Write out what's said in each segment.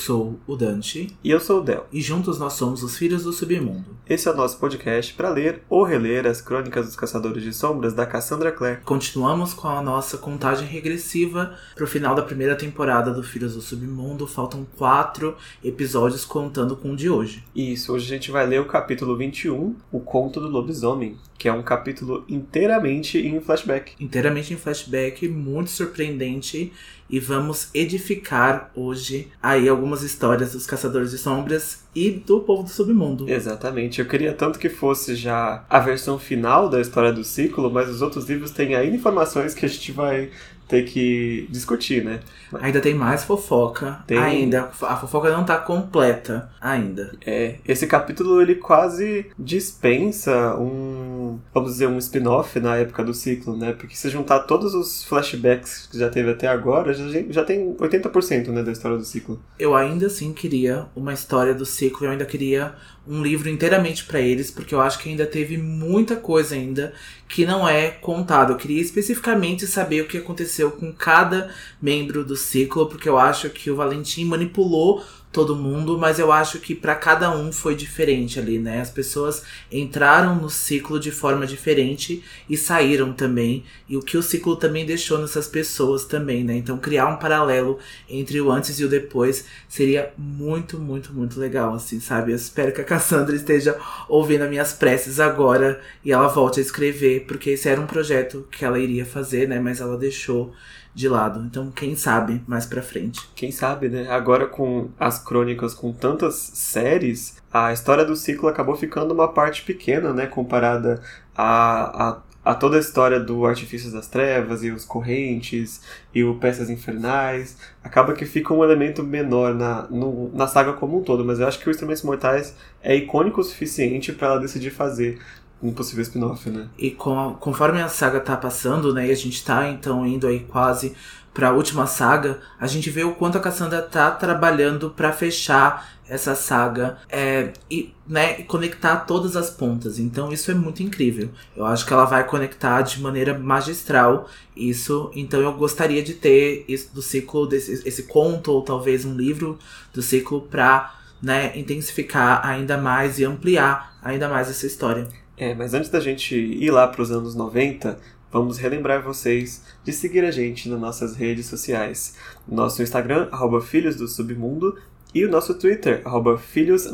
sou o Dante. E eu sou o Del. E juntos nós somos os Filhos do Submundo. Esse é o nosso podcast para ler ou reler as crônicas dos Caçadores de Sombras da Cassandra Clare. Continuamos com a nossa contagem regressiva para o final da primeira temporada do Filhos do Submundo. Faltam quatro episódios contando com o de hoje. Isso, hoje a gente vai ler o capítulo 21, O Conto do Lobisomem, que é um capítulo inteiramente em flashback. Inteiramente em flashback, muito surpreendente e vamos edificar hoje aí algumas histórias dos Caçadores de Sombras e do povo do submundo. Exatamente. Eu queria tanto que fosse já a versão final da história do ciclo, mas os outros livros têm ainda informações que a gente vai ter que discutir, né? Ainda tem mais fofoca. Tem... Ainda. A fofoca não tá completa ainda. É. Esse capítulo ele quase dispensa um. Vamos dizer, um spin-off na época do ciclo, né? Porque se juntar todos os flashbacks que já teve até agora, já, já tem 80% né, da história do ciclo. Eu ainda assim queria uma história do ciclo, eu ainda queria um livro inteiramente para eles, porque eu acho que ainda teve muita coisa ainda que não é contado. Eu queria especificamente saber o que aconteceu com cada membro do ciclo, porque eu acho que o Valentim manipulou todo mundo, mas eu acho que para cada um foi diferente ali, né? As pessoas entraram no ciclo de forma diferente e saíram também, e o que o ciclo também deixou nessas pessoas também, né? Então criar um paralelo entre o antes e o depois seria muito, muito, muito legal, assim, sabe? Eu espero que a Cassandra esteja ouvindo as minhas preces agora e ela volte a escrever, porque esse era um projeto que ela iria fazer, né? Mas ela deixou de lado. Então, quem sabe mais pra frente. Quem sabe, né? Agora com as crônicas com tantas séries, a história do ciclo acabou ficando uma parte pequena, né? Comparada a, a, a toda a história do Artifícios das Trevas e os Correntes e o Peças Infernais. Acaba que fica um elemento menor na, no, na saga como um todo, mas eu acho que o Instrumentos Mortais é icônico o suficiente para ela decidir fazer um possível spin-off, né? E com, conforme a saga tá passando, né, e a gente tá então indo aí quase pra última saga, a gente vê o quanto a Cassandra tá trabalhando para fechar essa saga é, e né, conectar todas as pontas. Então isso é muito incrível. Eu acho que ela vai conectar de maneira magistral isso. Então eu gostaria de ter isso do ciclo, desse, esse conto, ou talvez um livro do ciclo pra né, intensificar ainda mais e ampliar ainda mais essa história. É, mas antes da gente ir lá para os anos 90, vamos relembrar vocês de seguir a gente nas nossas redes sociais. Nosso Instagram, arroba Filhos do Submundo, e o nosso Twitter, arroba Filhos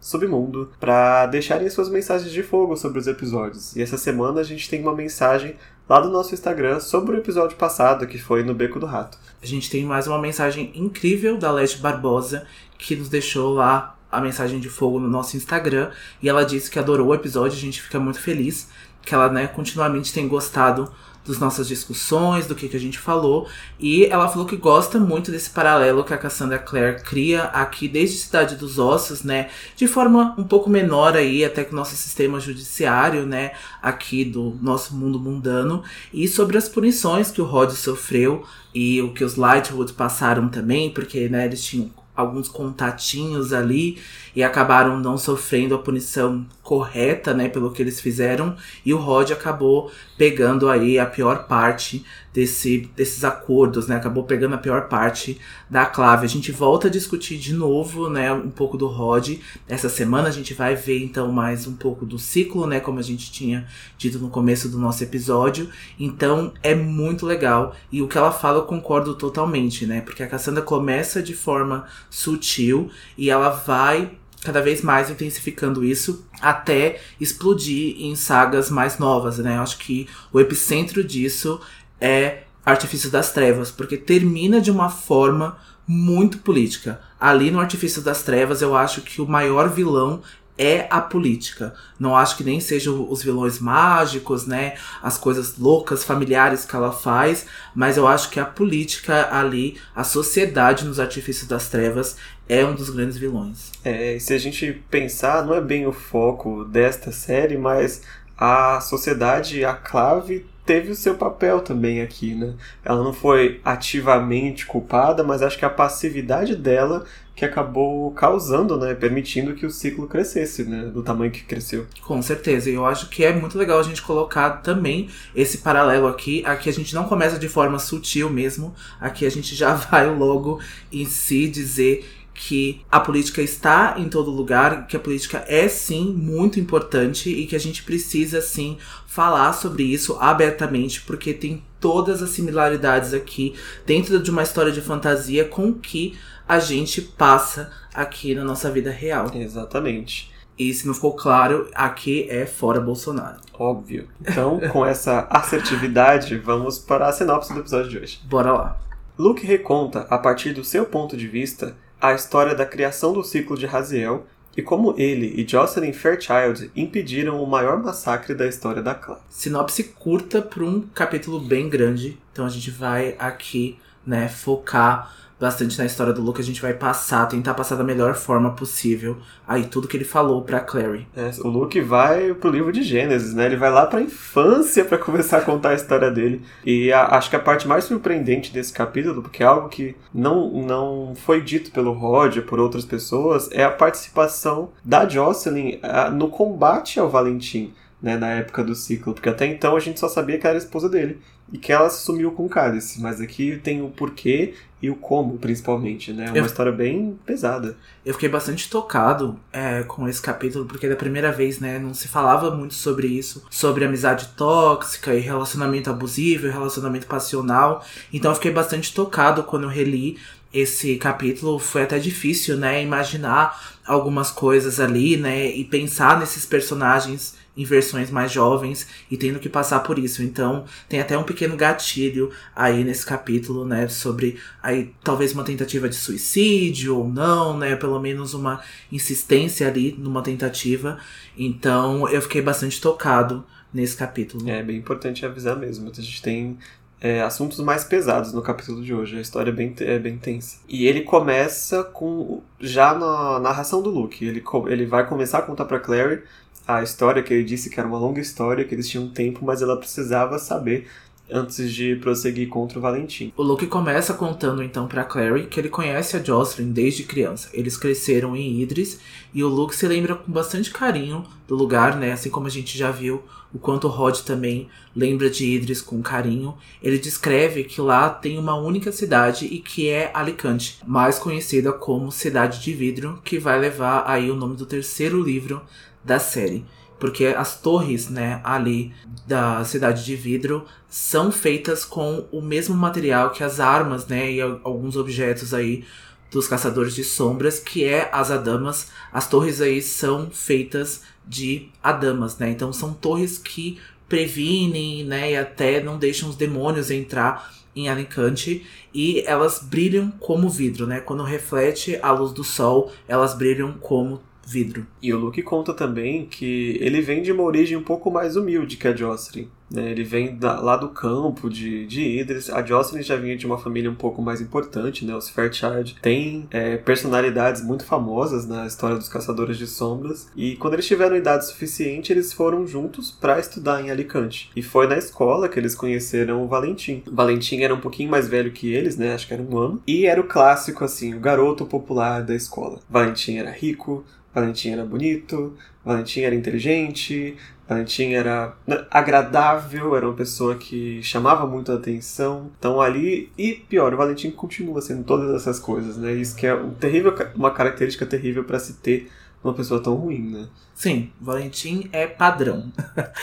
Submundo, para deixarem suas mensagens de fogo sobre os episódios. E essa semana a gente tem uma mensagem lá do nosso Instagram sobre o episódio passado, que foi no Beco do Rato. A gente tem mais uma mensagem incrível da Leste Barbosa, que nos deixou lá a mensagem de fogo no nosso Instagram e ela disse que adorou o episódio, a gente fica muito feliz que ela, né, continuamente tem gostado das nossas discussões, do que, que a gente falou. E ela falou que gosta muito desse paralelo que a Cassandra Clare cria aqui desde Cidade dos Ossos, né? De forma um pouco menor aí, até que o nosso sistema judiciário, né? Aqui do nosso mundo mundano. E sobre as punições que o Rod sofreu e o que os Lightwood passaram também, porque, né, eles tinham alguns contatinhos ali e acabaram não sofrendo a punição correta, né, pelo que eles fizeram, e o Rod acabou pegando aí a pior parte desse, desses acordos, né, acabou pegando a pior parte da clave. A gente volta a discutir de novo, né, um pouco do Rod. Essa semana a gente vai ver então mais um pouco do ciclo, né, como a gente tinha dito no começo do nosso episódio. Então é muito legal e o que ela fala eu concordo totalmente, né, porque a Cassandra começa de forma sutil e ela vai cada vez mais intensificando isso até explodir em sagas mais novas, né? Eu acho que o epicentro disso é Artifício das Trevas, porque termina de uma forma muito política. Ali no Artifício das Trevas, eu acho que o maior vilão é a política. Não acho que nem sejam os vilões mágicos, né? As coisas loucas, familiares que ela faz, mas eu acho que a política ali, a sociedade nos artifícios das trevas, é um dos grandes vilões. É, se a gente pensar, não é bem o foco desta série, mas a sociedade, a clave teve o seu papel também aqui, né? Ela não foi ativamente culpada, mas acho que a passividade dela que acabou causando, né, permitindo que o ciclo crescesse, né, do tamanho que cresceu. Com certeza, e eu acho que é muito legal a gente colocar também esse paralelo aqui, aqui a gente não começa de forma sutil mesmo, aqui a gente já vai logo em si dizer que a política está em todo lugar, que a política é sim muito importante e que a gente precisa sim falar sobre isso abertamente, porque tem todas as similaridades aqui dentro de uma história de fantasia com que a gente passa aqui na nossa vida real. Exatamente. E se não ficou claro, aqui é fora Bolsonaro. Óbvio. Então, com essa assertividade, vamos para a sinopse do episódio de hoje. Bora lá. Luke reconta, a partir do seu ponto de vista, a história da criação do ciclo de Raziel e como ele e Jocelyn Fairchild impediram o maior massacre da história da clã. Sinopse curta para um capítulo bem grande, então a gente vai aqui, né, focar bastante na história do Luke, a gente vai passar, tentar passar da melhor forma possível aí tudo que ele falou pra Clary. É, o Luke vai pro livro de Gênesis, né? Ele vai lá pra infância para começar a contar a história dele. E a, acho que a parte mais surpreendente desse capítulo, porque é algo que não, não foi dito pelo Roger, por outras pessoas, é a participação da Jocelyn a, no combate ao Valentim. Né, na época do ciclo, porque até então a gente só sabia que era a esposa dele e que ela sumiu com o cálice, mas aqui tem o porquê e o como, principalmente, né? É uma eu, história bem pesada. Eu fiquei bastante tocado é, com esse capítulo, porque da primeira vez, né, não se falava muito sobre isso, sobre amizade tóxica e relacionamento abusivo, relacionamento passional. Então eu fiquei bastante tocado quando eu reli esse capítulo. Foi até difícil, né, imaginar algumas coisas ali, né, e pensar nesses personagens em versões mais jovens e tendo que passar por isso. Então, tem até um pequeno gatilho aí nesse capítulo, né, sobre aí talvez uma tentativa de suicídio ou não, né, pelo menos uma insistência ali numa tentativa. Então, eu fiquei bastante tocado nesse capítulo. É bem importante avisar mesmo. A gente tem é, assuntos mais pesados no capítulo de hoje. A história é bem, é bem tensa. E ele começa com já na narração do Luke. Ele, ele vai começar a contar para Clary a história que ele disse que era uma longa história, que eles tinham tempo, mas ela precisava saber antes de prosseguir contra o Valentim. O Luke começa contando então para Clary que ele conhece a Jocelyn desde criança. Eles cresceram em Idris e o Luke se lembra com bastante carinho do lugar, né? Assim como a gente já viu o quanto Rod também lembra de Idris com carinho. Ele descreve que lá tem uma única cidade e que é Alicante, mais conhecida como Cidade de Vidro, que vai levar aí o nome do terceiro livro da série. Porque as torres, né, ali da cidade de vidro são feitas com o mesmo material que as armas, né, e alguns objetos aí dos caçadores de sombras, que é as adamas. As torres aí são feitas de adamas, né? Então são torres que previnem, né, e até não deixam os demônios entrar em Alicante e elas brilham como vidro, né? Quando reflete a luz do sol, elas brilham como vidro. E o Luke conta também que ele vem de uma origem um pouco mais humilde que a Jocelyn. Né? Ele vem da, lá do campo de, de Idris. A Jocelyn já vinha de uma família um pouco mais importante, né? Os Fairchild têm é, personalidades muito famosas na história dos Caçadores de Sombras. E quando eles tiveram idade suficiente, eles foram juntos para estudar em Alicante. E foi na escola que eles conheceram o Valentim. O Valentim era um pouquinho mais velho que eles, né? Acho que era um ano. E era o clássico, assim, o garoto popular da escola. Valentim era rico, Valentim era bonito, Valentim era inteligente, Valentim era agradável, era uma pessoa que chamava muito a atenção. Então ali, e pior, o Valentim continua sendo todas essas coisas, né? Isso que é um terrível, uma característica terrível para se ter uma pessoa tão ruim, né? Sim, Valentim é padrão.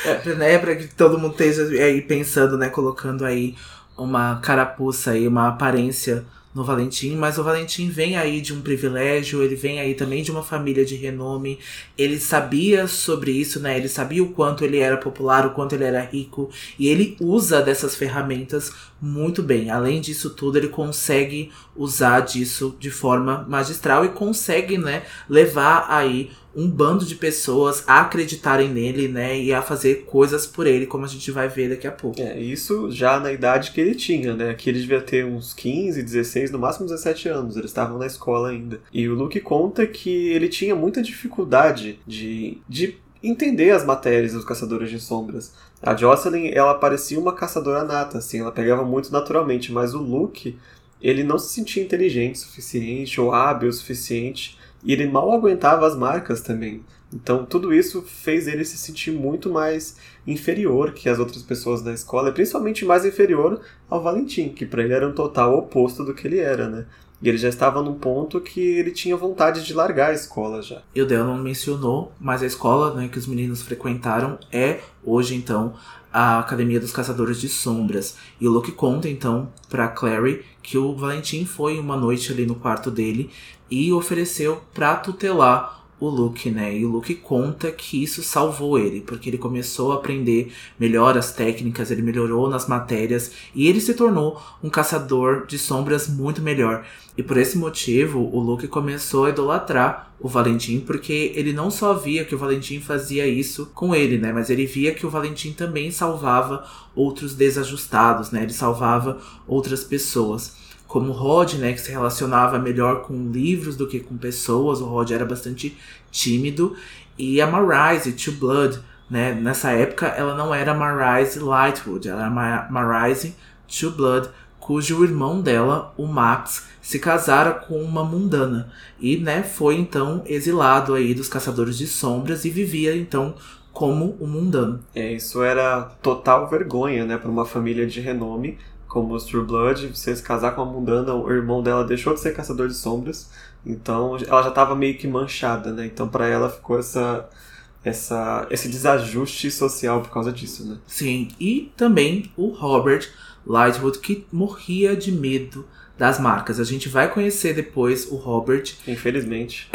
É. né? Pra que todo mundo esteja aí pensando, né? Colocando aí uma carapuça aí, uma aparência no Valentim, mas o Valentim vem aí de um privilégio, ele vem aí também de uma família de renome. Ele sabia sobre isso, né? Ele sabia o quanto ele era popular, o quanto ele era rico, e ele usa dessas ferramentas muito bem. Além disso tudo, ele consegue usar disso de forma magistral e consegue, né, levar aí um bando de pessoas a acreditarem nele, né, e a fazer coisas por ele, como a gente vai ver daqui a pouco. É, isso já na idade que ele tinha, né, que ele devia ter uns 15, 16, no máximo 17 anos, eles estavam na escola ainda. E o Luke conta que ele tinha muita dificuldade de, de entender as matérias dos Caçadores de Sombras. A Jocelyn, ela parecia uma caçadora nata, assim, ela pegava muito naturalmente, mas o Luke, ele não se sentia inteligente o suficiente ou hábil o suficiente e ele mal aguentava as marcas também. Então tudo isso fez ele se sentir muito mais inferior que as outras pessoas da escola, e principalmente mais inferior ao Valentim, que para ele era um total oposto do que ele era, né? E ele já estava num ponto que ele tinha vontade de largar a escola já. E o não mencionou, mas a escola né, que os meninos frequentaram é, hoje então, a Academia dos Caçadores de Sombras. E o Luke conta então para Clary que o Valentim foi uma noite ali no quarto dele e ofereceu para tutelar o Luke, né? E o Luke conta que isso salvou ele, porque ele começou a aprender melhor as técnicas, ele melhorou nas matérias e ele se tornou um caçador de sombras muito melhor. E por esse motivo, o Luke começou a idolatrar o Valentim, porque ele não só via que o Valentim fazia isso com ele, né? Mas ele via que o Valentim também salvava outros desajustados, né? Ele salvava outras pessoas como o Rod, né, que se relacionava melhor com livros do que com pessoas. O Rod era bastante tímido. E a Marise, Two Blood, né, nessa época ela não era Marise Lightwood, ela era Marise Two Blood, cujo irmão dela, o Max, se casara com uma mundana e, né, foi então exilado aí dos caçadores de sombras e vivia então como um mundano. É, isso era total vergonha, né, para uma família de renome como os True Blood, você se casar com a mundana, o irmão dela deixou de ser caçador de sombras, então ela já estava meio que manchada, né? Então para ela ficou essa essa esse desajuste social por causa disso, né? Sim, e também o Robert Lightwood que morria de medo das marcas. A gente vai conhecer depois o Robert. Infelizmente.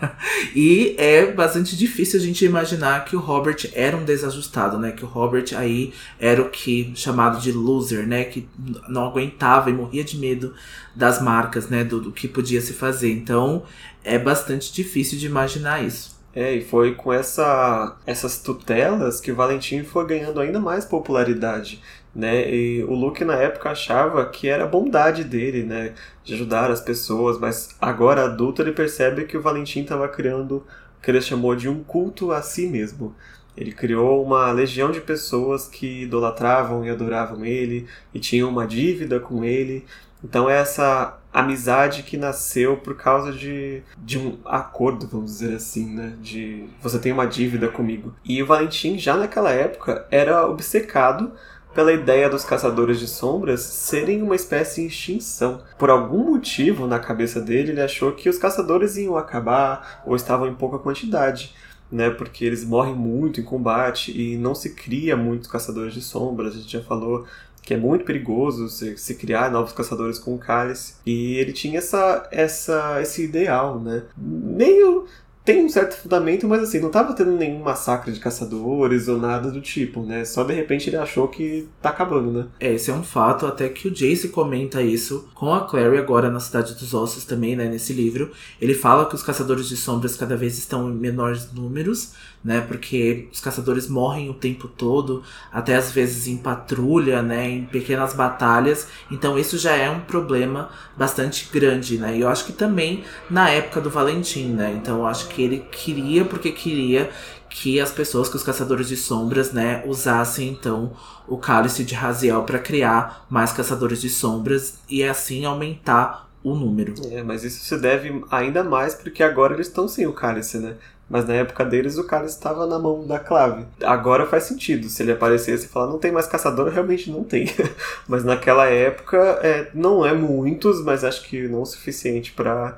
e é bastante difícil a gente imaginar que o Robert era um desajustado, né? Que o Robert aí era o que chamado de loser, né? Que não aguentava e morria de medo das marcas, né? Do, do que podia se fazer. Então é bastante difícil de imaginar isso. É, e foi com essa, essas tutelas que o Valentim foi ganhando ainda mais popularidade né? E o Luke na época achava que era bondade dele, né, de ajudar as pessoas, mas agora adulto ele percebe que o Valentim estava criando o que ele chamou de um culto a si mesmo. Ele criou uma legião de pessoas que idolatravam e adoravam ele e tinham uma dívida com ele. Então é essa amizade que nasceu por causa de, de um acordo, vamos dizer assim, né? De você tem uma dívida comigo. E o Valentim já naquela época era obcecado pela ideia dos caçadores de sombras serem uma espécie em extinção. Por algum motivo, na cabeça dele, ele achou que os caçadores iam acabar ou estavam em pouca quantidade. Né, porque eles morrem muito em combate e não se cria muitos caçadores de sombras. A gente já falou que é muito perigoso se, se criar novos caçadores com cálice. E ele tinha essa, essa, esse ideal, né? Meio tem um certo fundamento, mas assim, não tava tendo nenhum massacre de caçadores ou nada do tipo, né? Só de repente ele achou que tá acabando, né? É, esse é um fato, até que o Jace comenta isso com a Clary agora na Cidade dos Ossos também, né? Nesse livro. Ele fala que os caçadores de sombras cada vez estão em menores números, né? Porque os caçadores morrem o tempo todo, até às vezes em patrulha, né? Em pequenas batalhas. Então isso já é um problema bastante grande, né? E eu acho que também na época do Valentim, né? Então eu acho que ele queria porque queria que as pessoas, que os caçadores de sombras, né, usassem então o cálice de Raziel para criar mais caçadores de sombras e assim aumentar o número. É, mas isso se deve ainda mais porque agora eles estão sem o cálice, né? Mas na época deles o cara estava na mão da clave. Agora faz sentido. Se ele aparecesse e falar, não tem mais caçador, realmente não tem. mas naquela época, é, não é muitos, mas acho que não o suficiente para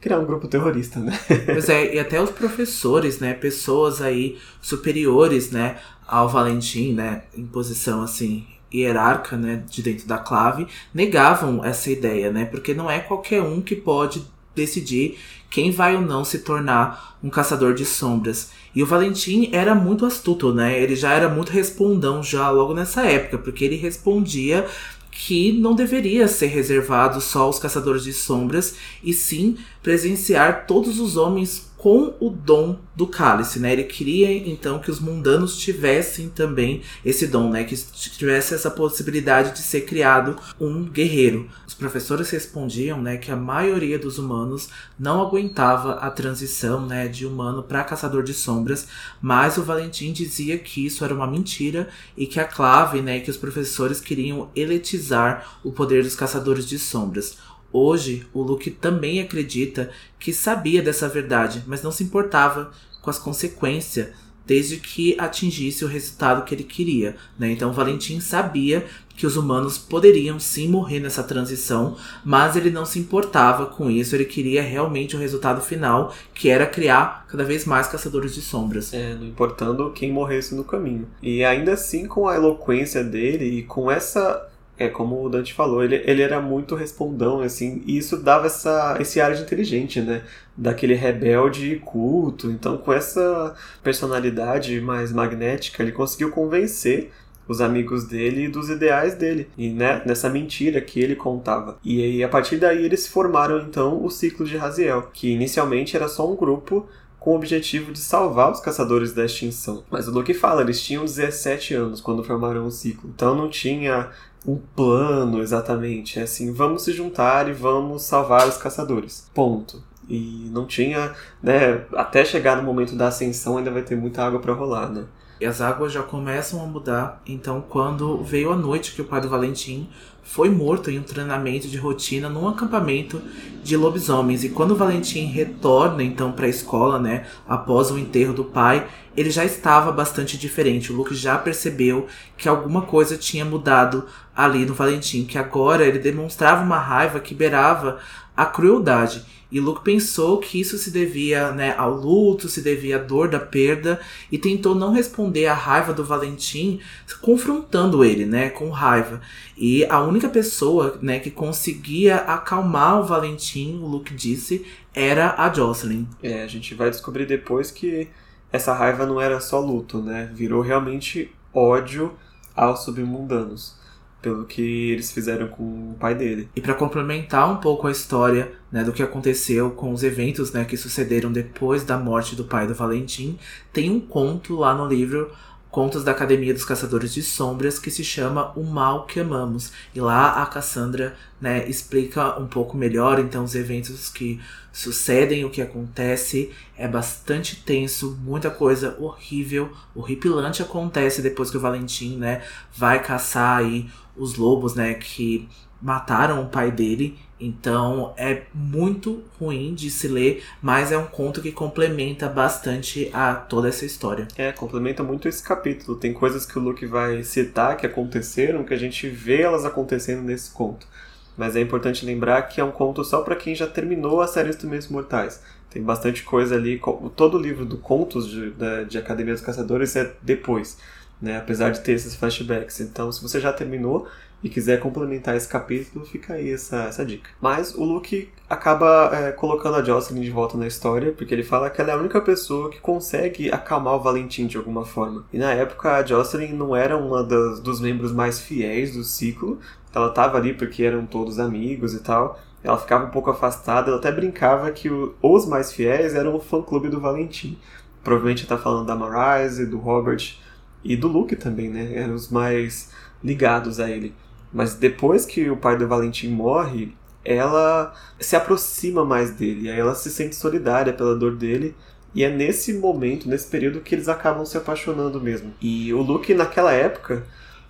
criar um grupo terrorista, né? pois é, e até os professores, né? Pessoas aí superiores, né? Ao Valentim, né? Em posição assim hierarca, né, de dentro da clave, negavam essa ideia, né? Porque não é qualquer um que pode decidir quem vai ou não se tornar um caçador de sombras. E o Valentim era muito astuto, né? Ele já era muito respondão já logo nessa época, porque ele respondia que não deveria ser reservado só aos caçadores de sombras, e sim presenciar todos os homens com o dom do cálice, né? Ele queria então que os mundanos tivessem também esse dom, né? Que tivesse essa possibilidade de ser criado um guerreiro. Os professores respondiam, né, que a maioria dos humanos não aguentava a transição, né, de humano para caçador de sombras, mas o Valentim dizia que isso era uma mentira e que a clave, né, que os professores queriam eletizar o poder dos caçadores de sombras. Hoje, o Luke também acredita que sabia dessa verdade, mas não se importava com as consequências desde que atingisse o resultado que ele queria, né? Então Valentim sabia que os humanos poderiam sim morrer nessa transição, mas ele não se importava com isso, ele queria realmente o resultado final, que era criar cada vez mais caçadores de sombras. É, não importando quem morresse no caminho. E ainda assim, com a eloquência dele e com essa é, como o Dante falou, ele, ele era muito respondão, assim, e isso dava essa, esse ar de inteligente, né? Daquele rebelde e culto. Então, com essa personalidade mais magnética, ele conseguiu convencer os amigos dele dos ideais dele e né, nessa mentira que ele contava. E aí, a partir daí eles formaram então o ciclo de Raziel, que inicialmente era só um grupo com o objetivo de salvar os caçadores da extinção. Mas o Luke fala, eles tinham 17 anos quando formaram o ciclo. Então não tinha um plano exatamente. É assim, vamos se juntar e vamos salvar os caçadores. Ponto. E não tinha, né, até chegar no momento da ascensão ainda vai ter muita água para rolar, né? E as águas já começam a mudar. Então, quando veio a noite que o do Valentim foi morto em um treinamento de rotina num acampamento de lobisomens. E quando Valentim retorna então para a escola, né, após o enterro do pai, ele já estava bastante diferente. O Luke já percebeu que alguma coisa tinha mudado ali no Valentim, que agora ele demonstrava uma raiva que beirava a crueldade. E Luke pensou que isso se devia né, ao luto, se devia à dor da perda, e tentou não responder à raiva do Valentim, confrontando ele, né, com raiva. E a única pessoa né, que conseguia acalmar o Valentim, o Luke disse, era a Jocelyn. É, a gente vai descobrir depois que essa raiva não era só luto, né? Virou realmente ódio aos submundanos pelo que eles fizeram com o pai dele. E para complementar um pouco a história né, do que aconteceu com os eventos né, que sucederam depois da morte do pai do Valentim, tem um conto lá no livro Contos da Academia dos Caçadores de Sombras que se chama O Mal que Amamos. E lá a Cassandra né, explica um pouco melhor então os eventos que sucedem, o que acontece. É bastante tenso, muita coisa horrível, horripilante acontece depois que o Valentim né, vai caçar aí os lobos, né, que mataram o pai dele. Então é muito ruim de se ler, mas é um conto que complementa bastante a toda essa história. É, complementa muito esse capítulo. Tem coisas que o Luke vai citar que aconteceram, que a gente vê elas acontecendo nesse conto. Mas é importante lembrar que é um conto só para quem já terminou a série Instrumentos Mortais. Tem bastante coisa ali. Todo o livro do Contos de, de Academia dos Caçadores é depois, né? apesar de ter esses flashbacks. Então, se você já terminou, e quiser complementar esse capítulo, fica aí essa, essa dica. Mas o Luke acaba é, colocando a Jocelyn de volta na história, porque ele fala que ela é a única pessoa que consegue acalmar o Valentim de alguma forma. E na época a Jocelyn não era uma das, dos membros mais fiéis do ciclo, ela estava ali porque eram todos amigos e tal. Ela ficava um pouco afastada, ela até brincava que o, os mais fiéis eram o fã-clube do Valentim. Provavelmente está falando da Marise, do Robert e do Luke também, né? Eram os mais ligados a ele. Mas depois que o pai do Valentim morre, ela se aproxima mais dele, aí ela se sente solidária pela dor dele. E é nesse momento, nesse período, que eles acabam se apaixonando mesmo. E o Luke, naquela época,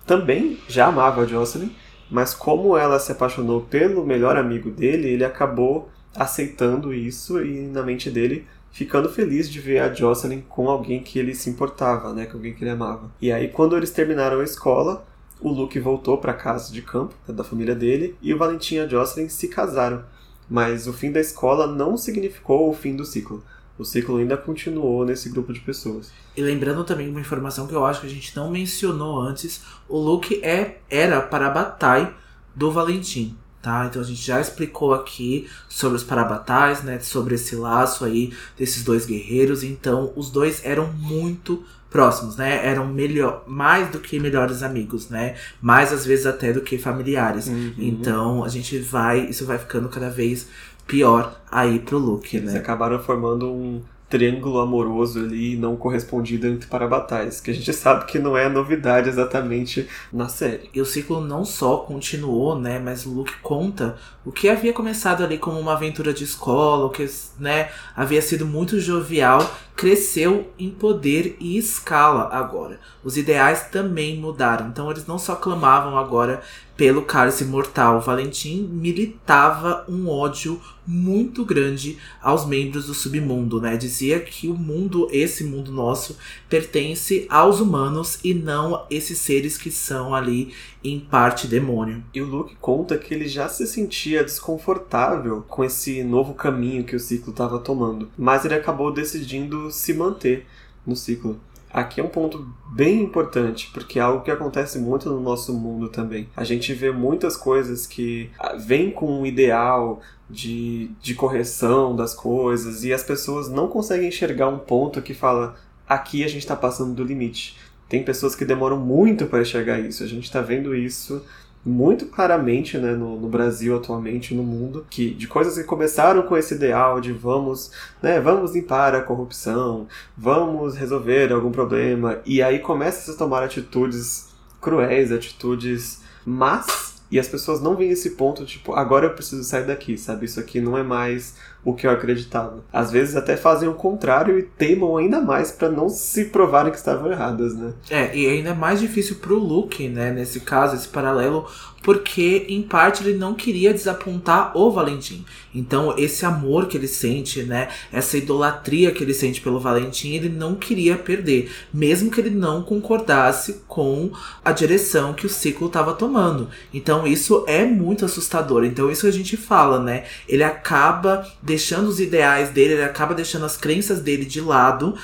também já amava a Jocelyn, mas como ela se apaixonou pelo melhor amigo dele, ele acabou aceitando isso e, na mente dele, ficando feliz de ver a Jocelyn com alguém que ele se importava, né, com alguém que ele amava. E aí, quando eles terminaram a escola, o Luke voltou para casa de campo né, da família dele e o Valentim e a Jocelyn se casaram. Mas o fim da escola não significou o fim do ciclo. O ciclo ainda continuou nesse grupo de pessoas. E lembrando também uma informação que eu acho que a gente não mencionou antes, o Luke é, era para a batalha do Valentim. Tá? Então a gente já explicou aqui sobre os parabatais, né? Sobre esse laço aí desses dois guerreiros. Então os dois eram muito próximos, né? Eram melhor, mais do que melhores amigos, né? Mais às vezes até do que familiares. Uhum. Então a gente vai, isso vai ficando cada vez pior aí pro Luke, Eles né? acabaram formando um triângulo amoroso ali não correspondido entre parabatais, que a gente sabe que não é novidade exatamente na série. E o ciclo não só continuou, né, mas o Luke conta o que havia começado ali como uma aventura de escola, o que, né, havia sido muito jovial, cresceu em poder e escala agora. Os ideais também mudaram. Então eles não só clamavam agora pelo cálice mortal. Valentim militava um ódio muito grande aos membros do submundo, né? Dizia que o mundo, esse mundo nosso, pertence aos humanos e não esses seres que são ali em parte demônio. E o Luke conta que ele já se sentia desconfortável com esse novo caminho que o ciclo estava tomando, mas ele acabou decidindo se manter no ciclo. Aqui é um ponto bem importante, porque é algo que acontece muito no nosso mundo também. A gente vê muitas coisas que ah, vêm com um ideal de, de correção das coisas e as pessoas não conseguem enxergar um ponto que fala aqui a gente está passando do limite. Tem pessoas que demoram muito para enxergar isso. A gente está vendo isso muito claramente né, no, no, Brasil atualmente, no mundo, que de coisas que começaram com esse ideal de vamos, né, vamos limpar a corrupção, vamos resolver algum problema, e aí começa a tomar atitudes cruéis, atitudes más, e as pessoas não veem esse ponto, tipo, agora eu preciso sair daqui, sabe? Isso aqui não é mais o que eu acreditava. Às vezes até fazem o contrário e teimam ainda mais para não se provarem que estavam erradas, né? É, e ainda é mais difícil pro Luke, né, nesse caso, esse paralelo, porque em parte ele não queria desapontar o Valentim. Então, esse amor que ele sente, né, essa idolatria que ele sente pelo Valentim, ele não queria perder, mesmo que ele não concordasse com a direção que o ciclo estava tomando. Então, isso é muito assustador. Então, isso a gente fala, né? Ele acaba deixando os ideais dele, ele acaba deixando as crenças dele de lado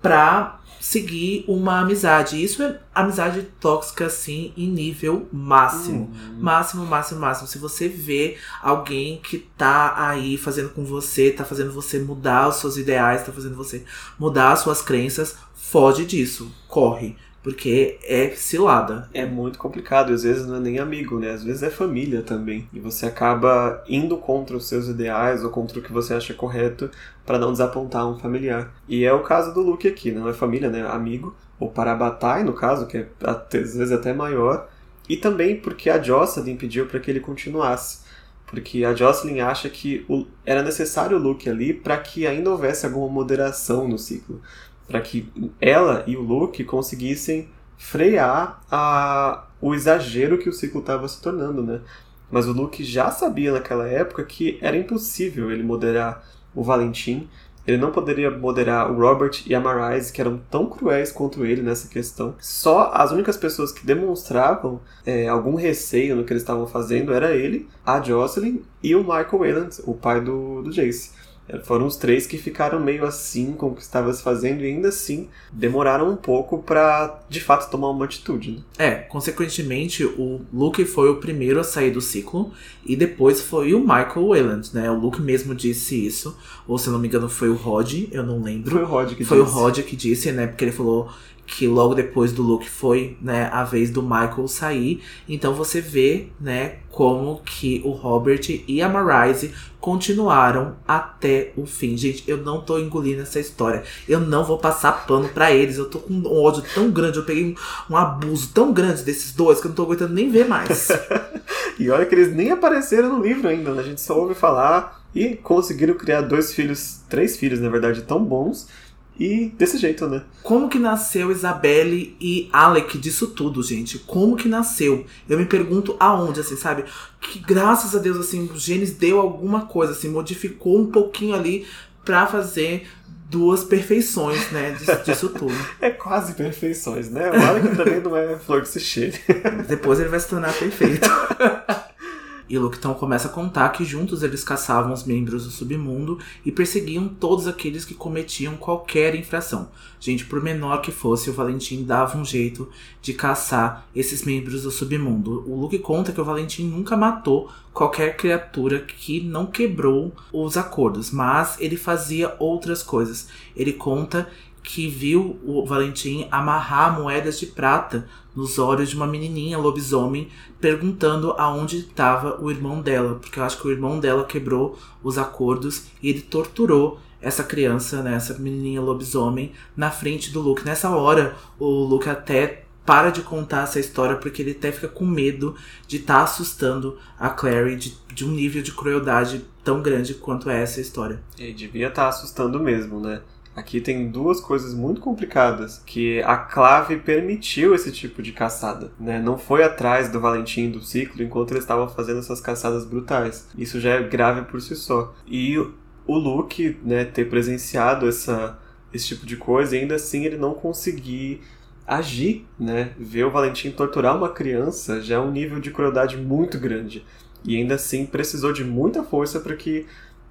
pra seguir uma amizade. Isso é amizade tóxica, assim, em nível máximo. Uhum. Máximo, máximo, máximo. Se você vê alguém que tá aí fazendo com você, tá fazendo você mudar os seus ideais, tá fazendo você mudar as suas crenças, foge disso. Corre. Porque é cilada. É muito complicado, às vezes não é nem amigo, né? Às vezes é família também. E você acaba indo contra os seus ideais ou contra o que você acha correto para não desapontar um familiar. E é o caso do Luke aqui, não é família, né? Amigo. Ou Parabatai, no caso, que é às vezes até maior. E também porque a Jocelyn pediu para que ele continuasse. Porque a Jocelyn acha que o, era necessário o Luke ali para que ainda houvesse alguma moderação no ciclo para que ela e o Luke conseguissem frear a, o exagero que o ciclo estava se tornando, né? Mas o Luke já sabia naquela época que era impossível ele moderar o Valentim, ele não poderia moderar o Robert e a Marise, que eram tão cruéis quanto ele nessa questão. Só as únicas pessoas que demonstravam é, algum receio no que eles estavam fazendo era ele, a Jocelyn e o Michael Wayland, o pai do, do Jace. Foram os três que ficaram meio assim com o que estava se fazendo e ainda assim demoraram um pouco para de fato tomar uma atitude. Né? É, consequentemente, o Luke foi o primeiro a sair do ciclo e depois foi o Michael Wayland, né? O Luke mesmo disse isso, ou se não me engano foi o Rod, eu não lembro. Foi o Rod que foi disse. Foi o Rod que disse, né? Porque ele falou que logo depois do Luke foi, né, a vez do Michael sair. Então você vê, né, como que o Robert e a Marise continuaram até o fim. Gente, eu não tô engolindo essa história. Eu não vou passar pano para eles. Eu tô com um ódio tão grande, eu peguei um, um abuso tão grande desses dois que eu não tô aguentando nem ver mais. e olha que eles nem apareceram no livro ainda, né? A gente só ouve falar e conseguiram criar dois filhos, três filhos, na verdade, tão bons e desse jeito, né? Como que nasceu Isabelle e Alec disso tudo, gente? Como que nasceu? Eu me pergunto aonde, assim, sabe? Que graças a Deus, assim, o Gênesis deu alguma coisa, assim, modificou um pouquinho ali para fazer duas perfeições, né, disso, disso, tudo. É quase perfeições, né? O Alec também não é flor que se cheire. Depois ele vai se tornar perfeito. E Luke então começa a contar que juntos eles caçavam os membros do submundo e perseguiam todos aqueles que cometiam qualquer infração. Gente, por menor que fosse, o Valentim dava um jeito de caçar esses membros do submundo. O Luke conta que o Valentim nunca matou qualquer criatura que não quebrou os acordos, mas ele fazia outras coisas. Ele conta que viu o Valentim amarrar moedas de prata nos olhos de uma menininha lobisomem, perguntando aonde estava o irmão dela, porque eu acho que o irmão dela quebrou os acordos e ele torturou essa criança, né, essa menininha lobisomem, na frente do Luke. Nessa hora, o Luke até para de contar essa história porque ele até fica com medo de estar tá assustando a Clary de, de, um nível de crueldade tão grande quanto é essa história. E devia estar tá assustando mesmo, né? Aqui tem duas coisas muito complicadas, que a Clave permitiu esse tipo de caçada, né? Não foi atrás do Valentim do ciclo enquanto eles estavam fazendo essas caçadas brutais. Isso já é grave por si só. E o Luke, né, ter presenciado essa, esse tipo de coisa e ainda assim ele não conseguir agir, né? Ver o Valentim torturar uma criança já é um nível de crueldade muito grande. E ainda assim precisou de muita força para que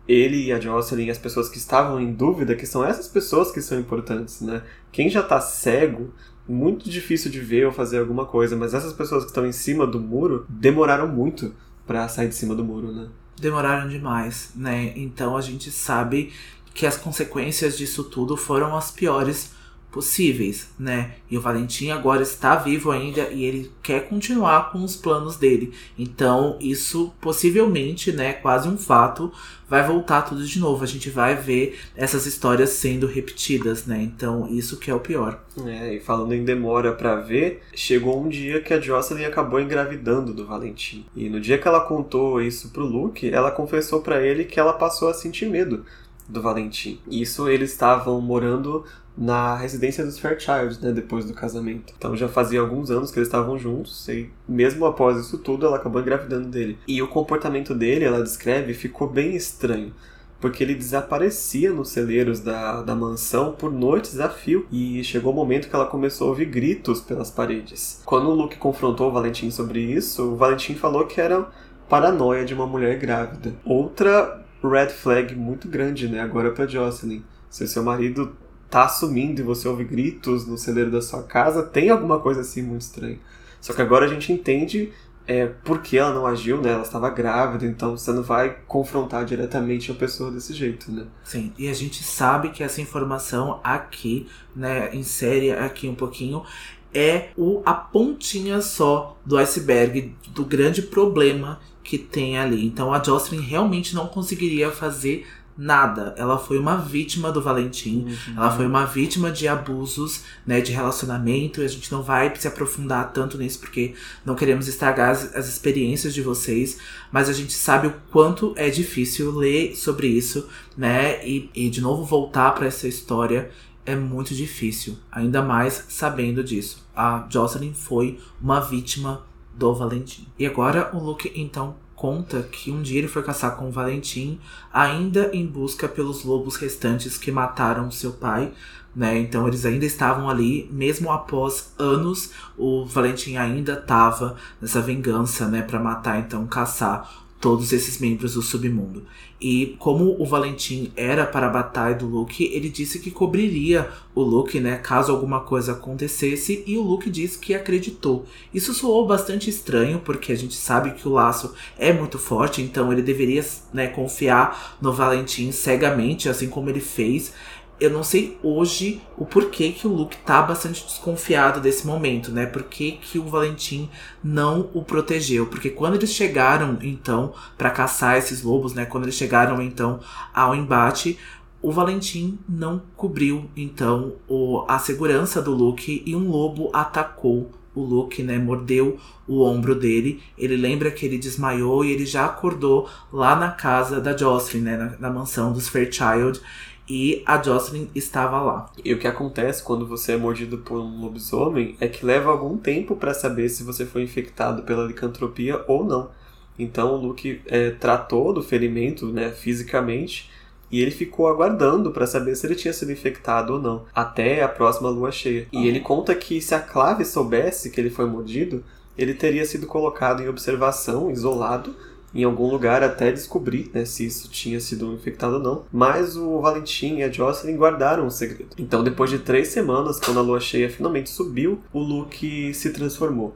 ele e a Jocelyn, as pessoas que estavam em dúvida, que são essas pessoas que são importantes, né? Quem já tá cego, muito difícil de ver ou fazer alguma coisa, mas essas pessoas que estão em cima do muro demoraram muito para sair de cima do muro, né? Demoraram demais, né? Então a gente sabe que as consequências disso tudo foram as piores possíveis, né? E o Valentim agora está vivo ainda e ele quer continuar com os planos dele. Então, isso possivelmente, né, quase um fato, vai voltar tudo de novo. A gente vai ver essas histórias sendo repetidas, né? Então, isso que é o pior. É, e falando em demora para ver, chegou um dia que a Jocelyn acabou engravidando do Valentim. E no dia que ela contou isso pro Luke, ela confessou para ele que ela passou a sentir medo do Valentim. Isso eles estavam morando na residência dos Fairchild, né, depois do casamento. Então já fazia alguns anos que eles estavam juntos e mesmo após isso tudo ela acabou engravidando dele. E o comportamento dele, ela descreve, ficou bem estranho. Porque ele desaparecia nos celeiros da, da mansão por noites a fio. E chegou o momento que ela começou a ouvir gritos pelas paredes. Quando o Luke confrontou o Valentim sobre isso, o Valentim falou que era paranoia de uma mulher grávida. Outra red flag muito grande, né, agora para Jocelyn. Se seu marido tá sumindo e você ouve gritos no celeiro da sua casa, tem alguma coisa assim muito estranha. Só que agora a gente entende é, por que ela não agiu, né? Ela estava grávida, então você não vai confrontar diretamente a pessoa desse jeito, né? Sim, e a gente sabe que essa informação aqui, né, insere aqui um pouquinho, é o, a pontinha só do iceberg do grande problema que tem ali. Então a Jocelyn realmente não conseguiria fazer nada. Ela foi uma vítima do Valentim. Uhum. Ela foi uma vítima de abusos, né, de relacionamento. E a gente não vai se aprofundar tanto nisso porque não queremos estragar as, as experiências de vocês. Mas a gente sabe o quanto é difícil ler sobre isso, né? E, e de novo voltar para essa história é muito difícil. Ainda mais sabendo disso. A Jocelyn foi uma vítima do Valentim. E agora o Luke então conta que um dia ele foi caçar com o Valentim, ainda em busca pelos lobos restantes que mataram seu pai, né? Então eles ainda estavam ali, mesmo após anos, o Valentim ainda estava nessa vingança, né, para matar, então caçar todos esses membros do submundo. E como o Valentim era para a batalha do Luke, ele disse que cobriria o Luke, né, caso alguma coisa acontecesse, e o Luke disse que acreditou. Isso soou bastante estranho, porque a gente sabe que o laço é muito forte, então ele deveria, né, confiar no Valentim cegamente, assim como ele fez eu não sei hoje o porquê que o Luke tá bastante desconfiado desse momento, né? Por que, que o Valentim não o protegeu? Porque quando eles chegaram, então, para caçar esses lobos, né? Quando eles chegaram, então, ao embate, o Valentim não cobriu, então, o, a segurança do Luke e um lobo atacou o Luke, né, mordeu o ombro dele. Ele lembra que ele desmaiou e ele já acordou lá na casa da Jocelyn, né, na, na mansão dos Fairchild e a Jocelyn estava lá. E o que acontece quando você é mordido por um lobisomem é que leva algum tempo para saber se você foi infectado pela licantropia ou não. Então o Luke é, tratou do ferimento né, fisicamente e ele ficou aguardando para saber se ele tinha sido infectado ou não, até a próxima lua cheia. E ele conta que se a Clave soubesse que ele foi mordido, ele teria sido colocado em observação, isolado, em algum lugar até descobrir né, se isso tinha sido infectado ou não. Mas o Valentim e a Jocelyn guardaram o segredo. Então, depois de três semanas, quando a lua cheia finalmente subiu, o Luke se transformou.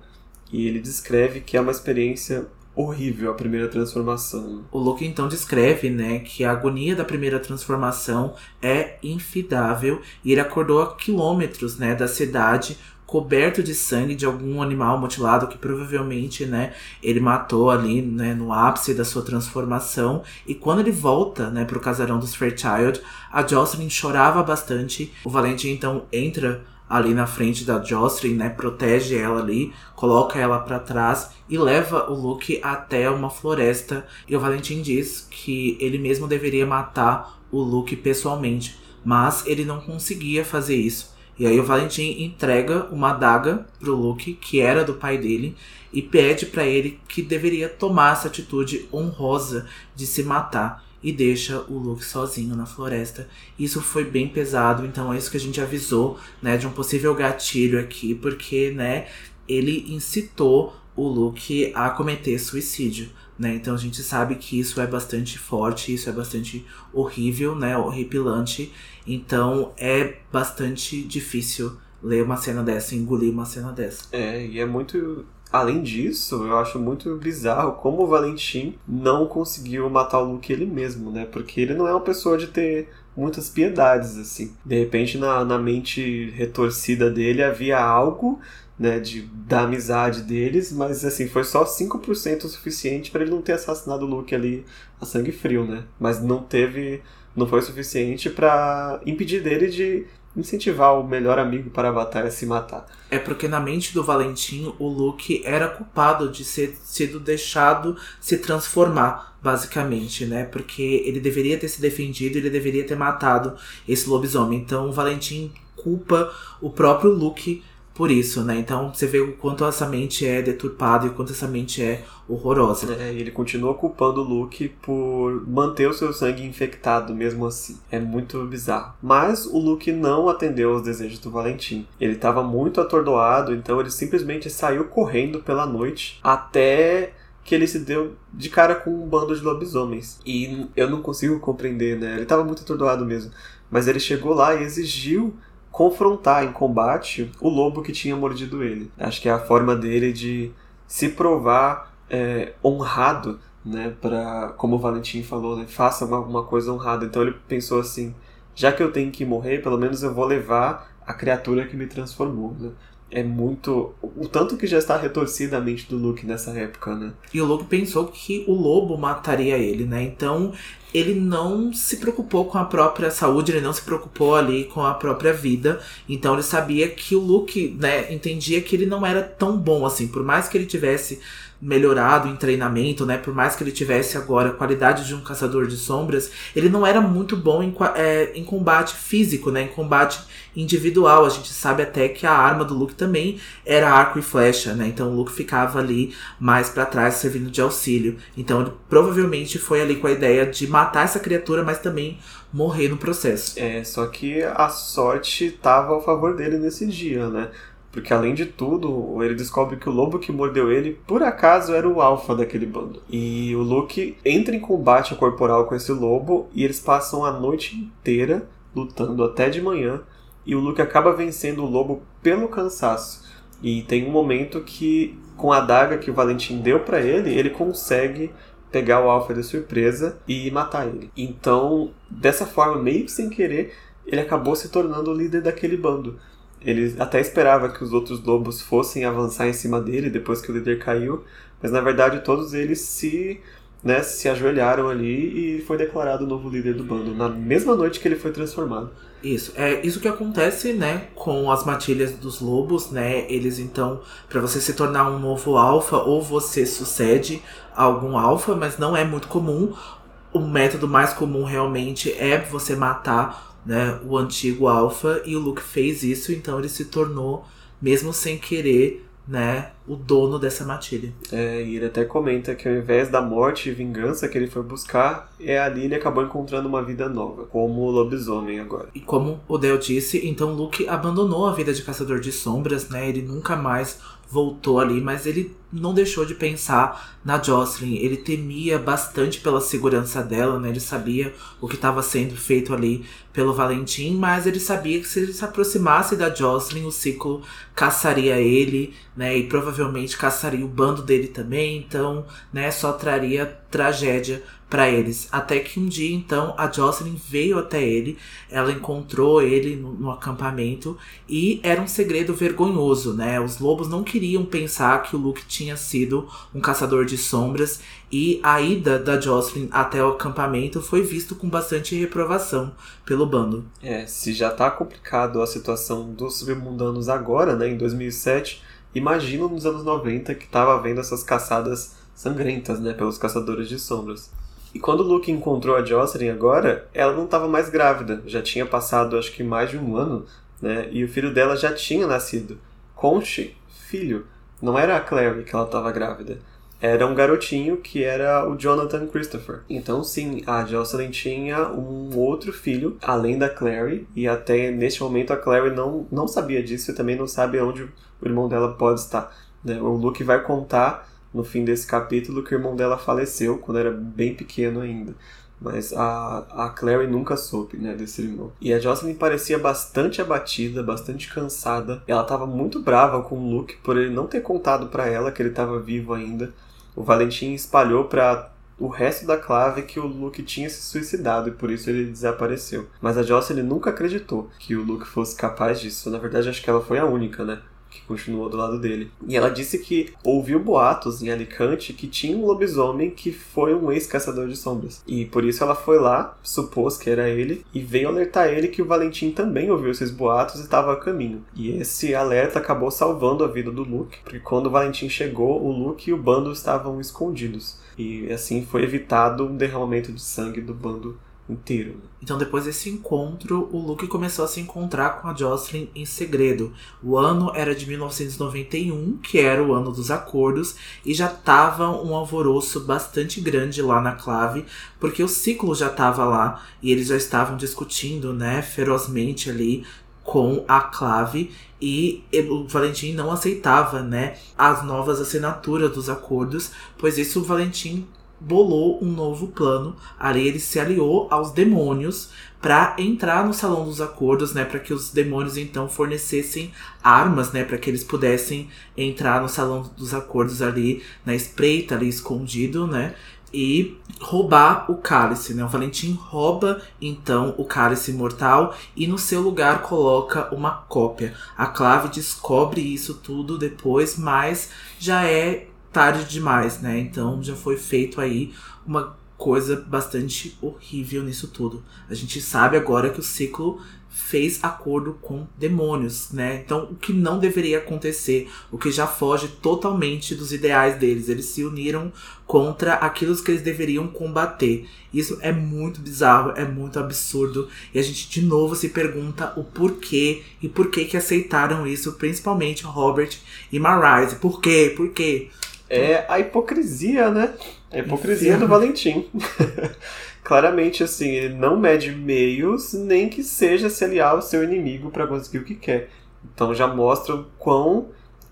E ele descreve que é uma experiência horrível a primeira transformação. O Luke então descreve, né, que a agonia da primeira transformação é infidável e ele acordou a quilômetros, né, da cidade coberto de sangue de algum animal mutilado que provavelmente, né, ele matou ali, né, no ápice da sua transformação. E quando ele volta, né, pro casarão dos Fairchild, a Jocelyn chorava bastante. O Valentim então entra ali na frente da Jocelyn, né, protege ela ali, coloca ela para trás e leva o Luke até uma floresta. E o Valentim diz que ele mesmo deveria matar o Luke pessoalmente mas ele não conseguia fazer isso. E aí o Valentim entrega uma adaga pro Luke, que era do pai dele, e pede para ele que deveria tomar essa atitude honrosa de se matar e deixa o Luke sozinho na floresta. Isso foi bem pesado, então é isso que a gente avisou, né, de um possível gatilho aqui, porque, né, ele incitou o Luke a cometer suicídio. Né? Então a gente sabe que isso é bastante forte, isso é bastante horrível, né? horripilante. Então é bastante difícil ler uma cena dessa, engolir uma cena dessa. É, e é muito. Além disso, eu acho muito bizarro como o Valentim não conseguiu matar o Luke ele mesmo, né? Porque ele não é uma pessoa de ter muitas piedades, assim. De repente, na, na mente retorcida dele havia algo né, de, da amizade deles, mas assim, foi só 5% o suficiente para ele não ter assassinado o Luke ali a sangue frio, né? Mas não teve, não foi suficiente para impedir dele de incentivar o melhor amigo para a batalha se matar. É porque na mente do Valentim, o Luke era culpado de ser sido deixado se transformar, basicamente, né? Porque ele deveria ter se defendido, ele deveria ter matado esse lobisomem. Então o Valentim culpa o próprio Luke por isso, né? Então você vê o quanto essa mente é deturpada e o quanto essa mente é horrorosa. É, ele continua culpando o Luke por manter o seu sangue infectado mesmo assim. É muito bizarro. Mas o Luke não atendeu aos desejos do Valentim. Ele estava muito atordoado, então ele simplesmente saiu correndo pela noite até que ele se deu de cara com um bando de lobisomens. E eu não consigo compreender, né? Ele estava muito atordoado mesmo. Mas ele chegou lá e exigiu confrontar em combate o lobo que tinha mordido ele. Acho que é a forma dele de se provar é, honrado, né? Para, como o Valentim falou, né? Faça alguma coisa honrada. Então ele pensou assim: já que eu tenho que morrer, pelo menos eu vou levar a criatura que me transformou. Né? é muito. O tanto que já está retorcida a mente do Luke nessa época, né? E o Luke pensou que o lobo mataria ele, né? Então ele não se preocupou com a própria saúde, ele não se preocupou ali com a própria vida. Então ele sabia que o Luke, né, entendia que ele não era tão bom assim. Por mais que ele tivesse melhorado em treinamento, né? Por mais que ele tivesse agora a qualidade de um caçador de sombras, ele não era muito bom em, é, em combate físico, né? Em combate individual. A gente sabe até que a arma do Luke também era arco e flecha, né? Então o Luke ficava ali mais para trás, servindo de auxílio. Então ele provavelmente foi ali com a ideia de matar essa criatura, mas também morrer no processo. É, só que a sorte estava ao favor dele nesse dia, né? Porque além de tudo, ele descobre que o lobo que mordeu ele, por acaso, era o alfa daquele bando. E o Luke entra em combate corporal com esse lobo e eles passam a noite inteira lutando até de manhã. E o Luke acaba vencendo o lobo pelo cansaço. E tem um momento que, com a adaga que o Valentim deu para ele, ele consegue pegar o Alpha de surpresa e matar ele. Então, dessa forma, meio que sem querer, ele acabou se tornando o líder daquele bando. Ele até esperava que os outros lobos fossem avançar em cima dele depois que o líder caiu, mas na verdade todos eles se, né, se ajoelharam ali e foi declarado o novo líder do bando, na mesma noite que ele foi transformado. Isso, é isso que acontece, né, com as matilhas dos lobos, né? Eles então, para você se tornar um novo alfa, ou você sucede algum alfa, mas não é muito comum. O método mais comum realmente é você matar né, o antigo Alpha e o Luke fez isso, então ele se tornou, mesmo sem querer, né, o dono dessa matilha. É, e ele até comenta que ao invés da morte e vingança que ele foi buscar, é ali ele acabou encontrando uma vida nova, como o lobisomem agora. E como o Dale disse, então Luke abandonou a vida de caçador de sombras, né? Ele nunca mais voltou ali, mas ele não deixou de pensar na Jocelyn. Ele temia bastante pela segurança dela, né? Ele sabia o que estava sendo feito ali pelo Valentim, mas ele sabia que se ele se aproximasse da Jocelyn, o ciclo caçaria ele, né? E provavelmente caçaria o bando dele também, então, né, só traria tragédia para eles. Até que um dia, então, a Jocelyn veio até ele, ela encontrou ele no, no, acampamento e era um segredo vergonhoso, né? Os lobos não queriam pensar que o Luke tinha sido um caçador de sombras e a ida da Jocelyn até o acampamento foi visto com bastante reprovação pelo bando. É, se já tá complicado a situação dos submundanos agora, né, em 2007, imagina nos anos 90 que tava vendo essas caçadas sangrentas, né, pelos caçadores de sombras. E quando o Luke encontrou a Jocelyn agora, ela não estava mais grávida. Já tinha passado acho que mais de um ano, né? E o filho dela já tinha nascido. Conche, filho. Não era a Clary que ela estava grávida era um garotinho que era o Jonathan Christopher. Então, sim, a Jocelyn tinha um outro filho, além da Clary, e até neste momento a Clary não, não sabia disso e também não sabe onde o irmão dela pode estar. Né? O Luke vai contar no fim desse capítulo que o irmão dela faleceu quando era bem pequeno ainda. Mas a, a Clary nunca soube, né, desse irmão. E a Jocelyn parecia bastante abatida, bastante cansada. Ela estava muito brava com o Luke por ele não ter contado para ela que ele estava vivo ainda o Valentim espalhou para o resto da clave que o Luke tinha se suicidado e por isso ele desapareceu. Mas a Jocelyn nunca acreditou que o Luke fosse capaz disso. Na verdade, acho que ela foi a única, né? Que continuou do lado dele. E ela disse que ouviu boatos em Alicante que tinha um lobisomem que foi um ex-caçador de sombras. E por isso ela foi lá, supôs que era ele, e veio alertar ele que o Valentim também ouviu esses boatos e estava a caminho. E esse alerta acabou salvando a vida do Luke, porque quando o Valentim chegou, o Luke e o bando estavam escondidos. E assim foi evitado um derramamento de sangue do bando inteiro. Então, depois desse encontro, o Luke começou a se encontrar com a Jocelyn em segredo. O ano era de 1991, que era o ano dos acordos, e já tava um alvoroço bastante grande lá na clave, porque o ciclo já tava lá e eles já estavam discutindo, né, ferozmente ali com a clave e o Valentim não aceitava, né, as novas assinaturas dos acordos, pois isso o Valentim bolou um novo plano. Ali ele se aliou aos demônios para entrar no salão dos acordos, né, para que os demônios então fornecessem armas, né, para que eles pudessem entrar no salão dos acordos ali na espreita, ali escondido, né, e roubar o cálice, né? O Valentim rouba então o cálice mortal e no seu lugar coloca uma cópia. A Clave descobre isso tudo depois, mas já é tarde demais, né? Então já foi feito aí uma coisa bastante horrível nisso tudo. A gente sabe agora que o ciclo fez acordo com demônios, né? Então, o que não deveria acontecer, o que já foge totalmente dos ideais deles. Eles se uniram contra aquilo que eles deveriam combater. Isso é muito bizarro, é muito absurdo. E a gente de novo se pergunta o porquê e por que que aceitaram isso, principalmente Robert e Marise. Por quê? Por quê? É a hipocrisia, né? A hipocrisia do Valentim. Claramente, assim, ele não mede meios, nem que seja se aliar ao seu inimigo para conseguir o que quer. Então já mostra o quão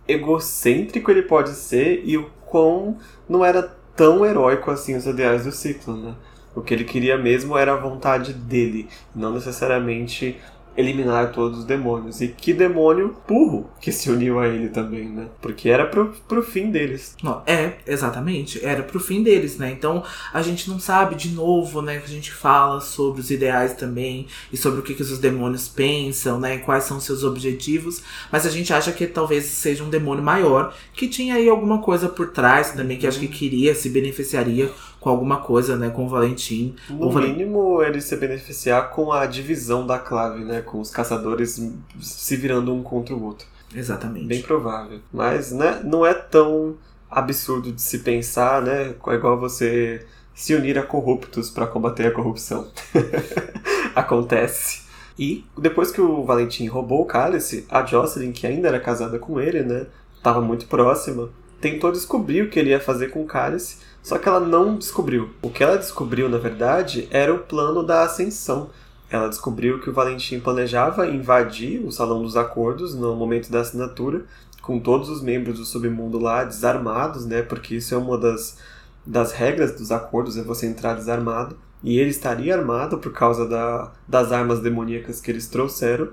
egocêntrico ele pode ser e o quão não era tão heróico assim os ideais do ciclo, né? O que ele queria mesmo era a vontade dele, não necessariamente eliminar todos os demônios. E que demônio burro que se uniu a ele também, né? Porque era pro, pro fim deles. Não, é, exatamente. Era pro fim deles, né? Então a gente não sabe, de novo, né? Que a gente fala sobre os ideais também e sobre o que, que os demônios pensam, né? Quais são seus objetivos. Mas a gente acha que talvez seja um demônio maior que tinha aí alguma coisa por trás também que acho que queria, se beneficiaria com alguma coisa, né, com o Valentim. No o mínimo, ele se beneficiar com a divisão da clave, né, com os caçadores se virando um contra o outro. Exatamente. Bem provável. Mas, né, não é tão absurdo de se pensar, né, é igual você se unir a corruptos para combater a corrupção. Acontece. E depois que o Valentim roubou o cálice, a Jocelyn, que ainda era casada com ele, né, estava muito próxima, tentou descobrir o que ele ia fazer com o cálice, só que ela não descobriu. O que ela descobriu, na verdade, era o plano da ascensão. Ela descobriu que o Valentim planejava invadir o Salão dos Acordos no momento da assinatura, com todos os membros do submundo lá desarmados, né? Porque isso é uma das, das regras dos acordos, é você entrar desarmado. E ele estaria armado por causa da, das armas demoníacas que eles trouxeram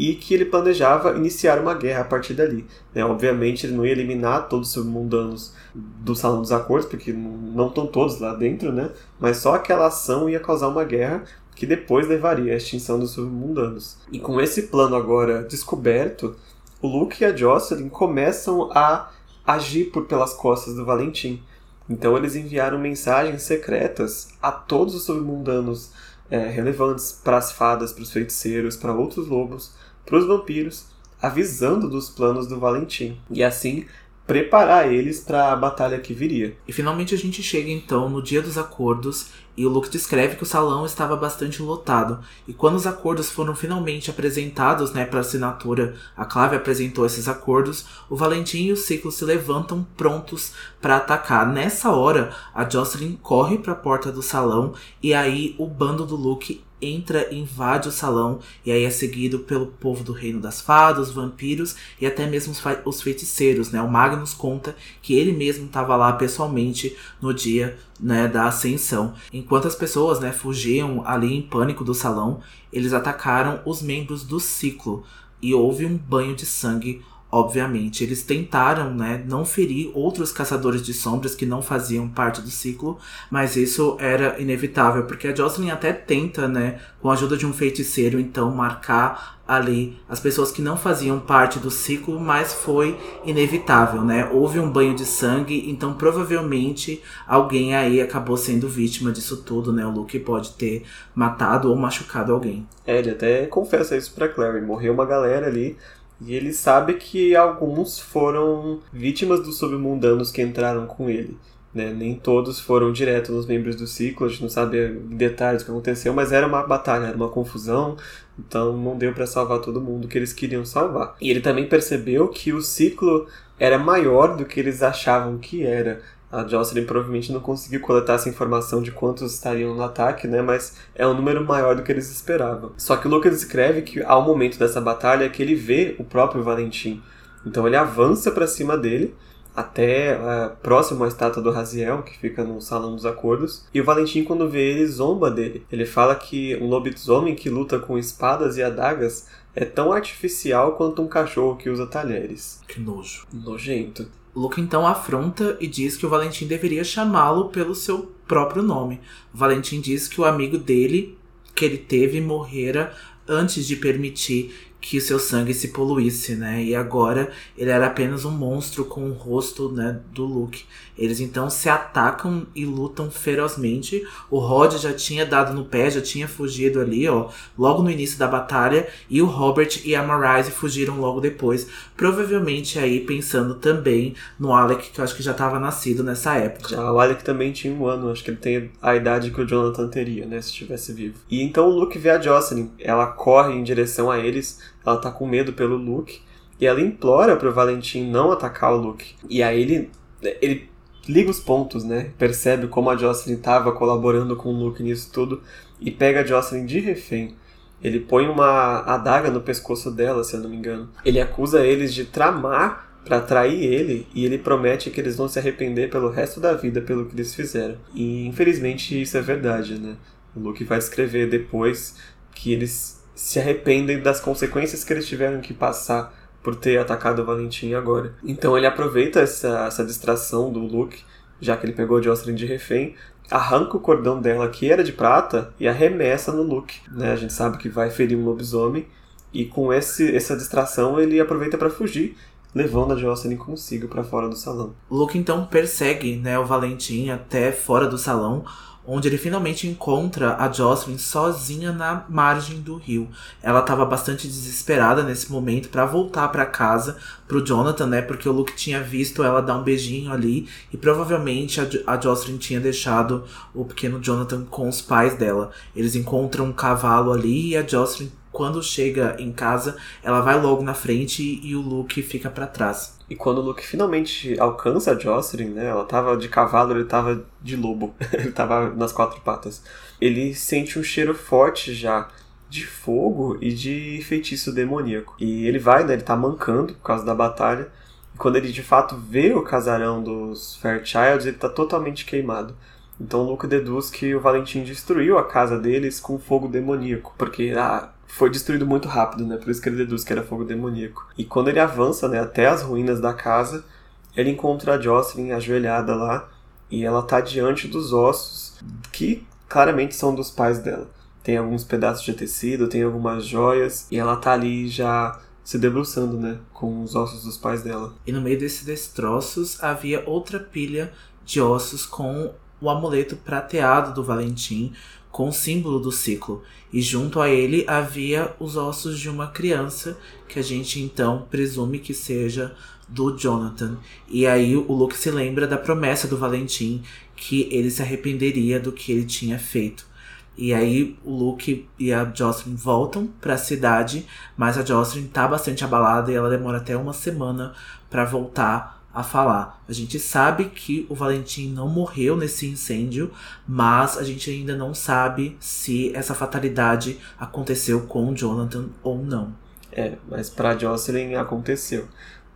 e que ele planejava iniciar uma guerra a partir dali. Né? Obviamente ele não ia eliminar todos os submundanos do Salão dos Acordos, porque não estão todos lá dentro, né? mas só aquela ação ia causar uma guerra que depois levaria à extinção dos submundanos. E com esse plano agora descoberto, o Luke e a Jocelyn começam a agir por pelas costas do Valentim. Então eles enviaram mensagens secretas a todos os submundanos é, relevantes para as fadas, para os feiticeiros, para outros lobos, para os vampiros, avisando dos planos do Valentim. E assim preparar eles para a batalha que viria. E finalmente a gente chega então no dia dos acordos e o Luke descreve que o salão estava bastante lotado. E quando os acordos foram finalmente apresentados, né, para assinatura, a Clave apresentou esses acordos, o Valentim e o Ciclo se levantam prontos para atacar. Nessa hora, a Jocelyn corre para a porta do salão e aí o bando do Luke entra, invade o salão e aí é seguido pelo povo do reino das fadas, vampiros e até mesmo os feiticeiros, né? O Magnus conta que ele mesmo estava lá pessoalmente no dia né, da ascensão. Enquanto as pessoas né, fugiam ali em pânico do salão, eles atacaram os membros do ciclo e houve um banho de sangue Obviamente, eles tentaram, né, não ferir outros caçadores de sombras que não faziam parte do ciclo, mas isso era inevitável, porque a Jocelyn até tenta, né, com a ajuda de um feiticeiro, então marcar ali as pessoas que não faziam parte do ciclo, mas foi inevitável, né? Houve um banho de sangue, então provavelmente alguém aí acabou sendo vítima disso tudo, né? O Luke pode ter matado ou machucado alguém. É, ele até confessa isso pra Clary, morreu uma galera ali, e ele sabe que alguns foram vítimas dos submundanos que entraram com ele. Né? Nem todos foram direto nos membros do ciclo, a gente não sabe em detalhes o que aconteceu, mas era uma batalha, era uma confusão, então não deu para salvar todo mundo que eles queriam salvar. E ele também percebeu que o ciclo era maior do que eles achavam que era. A Jocelyn provavelmente não conseguiu coletar essa informação de quantos estariam no ataque, né? Mas é um número maior do que eles esperavam. Só que o Lucas escreve que ao momento dessa batalha é que ele vê o próprio Valentim. Então ele avança para cima dele até uh, próximo à estátua do Raziel, que fica no Salão dos Acordos. E o Valentim, quando vê ele, zomba dele. Ele fala que um lobisomem que luta com espadas e adagas é tão artificial quanto um cachorro que usa talheres. Que nojo. Nojento. Luke então afronta e diz que o Valentim deveria chamá-lo pelo seu próprio nome. O Valentim diz que o amigo dele, que ele teve, morrera antes de permitir que seu sangue se poluísse, né? E agora ele era apenas um monstro com o rosto, né, do Luke. Eles então se atacam e lutam ferozmente. O Rod já tinha dado no pé, já tinha fugido ali, ó, logo no início da batalha, e o Robert e a Marise fugiram logo depois, provavelmente aí pensando também no Alec, que eu acho que já estava nascido nessa época. Já, o Alec também tinha um ano, acho que ele tem a idade que o Jonathan teria, né, se estivesse vivo. E então o Luke vê a Jocelyn, ela corre em direção a eles ela tá com medo pelo Luke. E ela implora pro Valentim não atacar o Luke. E aí ele, ele liga os pontos, né? Percebe como a Jocelyn estava colaborando com o Luke nisso tudo e pega a Jocelyn de refém. Ele põe uma adaga no pescoço dela, se eu não me engano. Ele acusa eles de tramar para trair ele e ele promete que eles vão se arrepender pelo resto da vida pelo que eles fizeram. E infelizmente isso é verdade, né? O Luke vai escrever depois que eles se arrependem das consequências que eles tiveram que passar por ter atacado o Valentim agora. Então ele aproveita essa, essa distração do Luke, já que ele pegou a Jocelyn de refém, arranca o cordão dela, que era de prata, e arremessa no Luke. Né? A gente sabe que vai ferir um lobisomem, e com esse, essa distração ele aproveita para fugir, levando a Jocelyn consigo para fora do salão. Luke então persegue né, o Valentim até fora do salão, onde ele finalmente encontra a Jocelyn sozinha na margem do rio. Ela estava bastante desesperada nesse momento para voltar para casa pro Jonathan, né? Porque o Luke tinha visto ela dar um beijinho ali e provavelmente a, a Jocelyn tinha deixado o pequeno Jonathan com os pais dela. Eles encontram um cavalo ali e a Jocelyn quando chega em casa, ela vai logo na frente e o Luke fica para trás. E quando o Luke finalmente alcança a Jocelyn, né? Ela tava de cavalo, ele tava de lobo. ele tava nas quatro patas. Ele sente um cheiro forte já de fogo e de feitiço demoníaco. E ele vai, né? Ele tá mancando por causa da batalha. E quando ele de fato vê o casarão dos Fairchilds, ele tá totalmente queimado. Então o Luke deduz que o Valentim destruiu a casa deles com fogo demoníaco. Porque ah, foi destruído muito rápido, né? Por isso que ele deduz que era fogo demoníaco. E quando ele avança, né, até as ruínas da casa, ele encontra a Jocelyn ajoelhada lá e ela tá diante dos ossos que claramente são dos pais dela. Tem alguns pedaços de tecido, tem algumas joias e ela tá ali já se debruçando, né, com os ossos dos pais dela. E no meio desses destroços havia outra pilha de ossos com o amuleto prateado do Valentim, com o símbolo do ciclo, e junto a ele havia os ossos de uma criança, que a gente então presume que seja do Jonathan. E aí o Luke se lembra da promessa do Valentim que ele se arrependeria do que ele tinha feito. E aí o Luke e a Jocelyn voltam para a cidade, mas a Jocelyn tá bastante abalada e ela demora até uma semana para voltar a falar. A gente sabe que o Valentim não morreu nesse incêndio, mas a gente ainda não sabe se essa fatalidade aconteceu com Jonathan ou não. É, mas para Jocelyn aconteceu.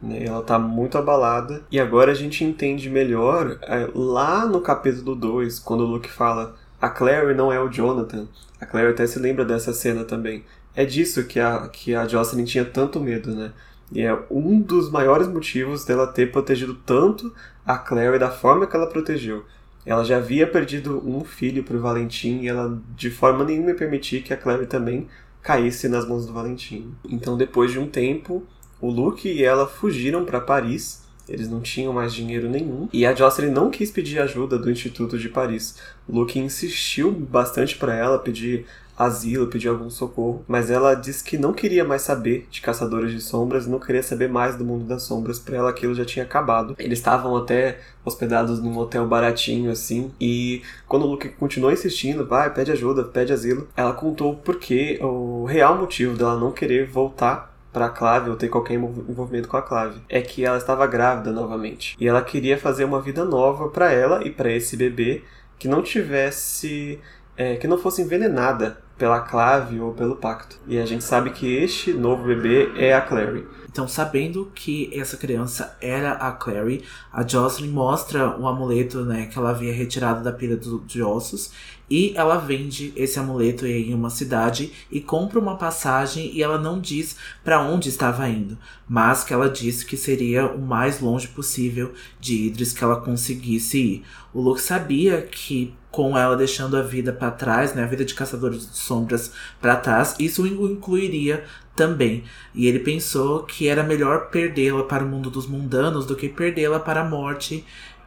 Né? Ela tá muito abalada. E agora a gente entende melhor é, lá no capítulo 2, quando o Luke fala a Clary não é o Jonathan. A Clary até se lembra dessa cena também. É disso que a, que a Jocelyn tinha tanto medo, né? E é um dos maiores motivos dela ter protegido tanto a Clary da forma que ela protegeu. Ela já havia perdido um filho para o Valentim e ela de forma nenhuma permitia que a Clary também caísse nas mãos do Valentim. Então, depois de um tempo, o Luke e ela fugiram para Paris. Eles não tinham mais dinheiro nenhum. E a Jocelyn não quis pedir ajuda do Instituto de Paris. O Luke insistiu bastante para ela pedir asilo, pedir algum socorro, mas ela disse que não queria mais saber de Caçadores de Sombras, não queria saber mais do mundo das sombras, para ela aquilo já tinha acabado. Eles estavam até hospedados num hotel baratinho assim, e quando o Luke continuou insistindo, vai, pede ajuda, pede asilo, ela contou porque o real motivo dela não querer voltar para a Clave ou ter qualquer envolvimento com a Clave é que ela estava grávida novamente e ela queria fazer uma vida nova para ela e para esse bebê que não tivesse é, que não fosse envenenada pela clave ou pelo pacto. E a gente sabe que este novo bebê é a Clary. Então, sabendo que essa criança era a Clary, a Jocelyn mostra o amuleto né, que ela havia retirado da pilha do, de ossos e ela vende esse amuleto em uma cidade e compra uma passagem e ela não diz para onde estava indo, mas que ela disse que seria o mais longe possível de Idris que ela conseguisse ir. O Luke sabia que com ela deixando a vida para trás, né, a vida de caçadores de sombras para trás, isso o incluiria também. E ele pensou que era melhor perdê-la para o mundo dos mundanos do que perdê-la para a morte.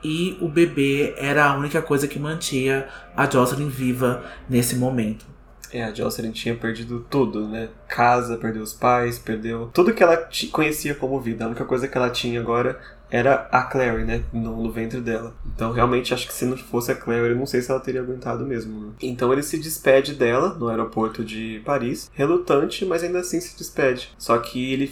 E o bebê era a única coisa que mantinha a Jocelyn viva nesse momento. É, a Jocelyn tinha perdido tudo, né? Casa, perdeu os pais, perdeu tudo que ela conhecia como vida. A única coisa que ela tinha agora era a Clary, né? No, no, ventre dela. Então, realmente, acho que se não fosse a Clary, eu não sei se ela teria aguentado mesmo. Né? Então, ele se despede dela no aeroporto de Paris, relutante, mas ainda assim se despede. Só que ele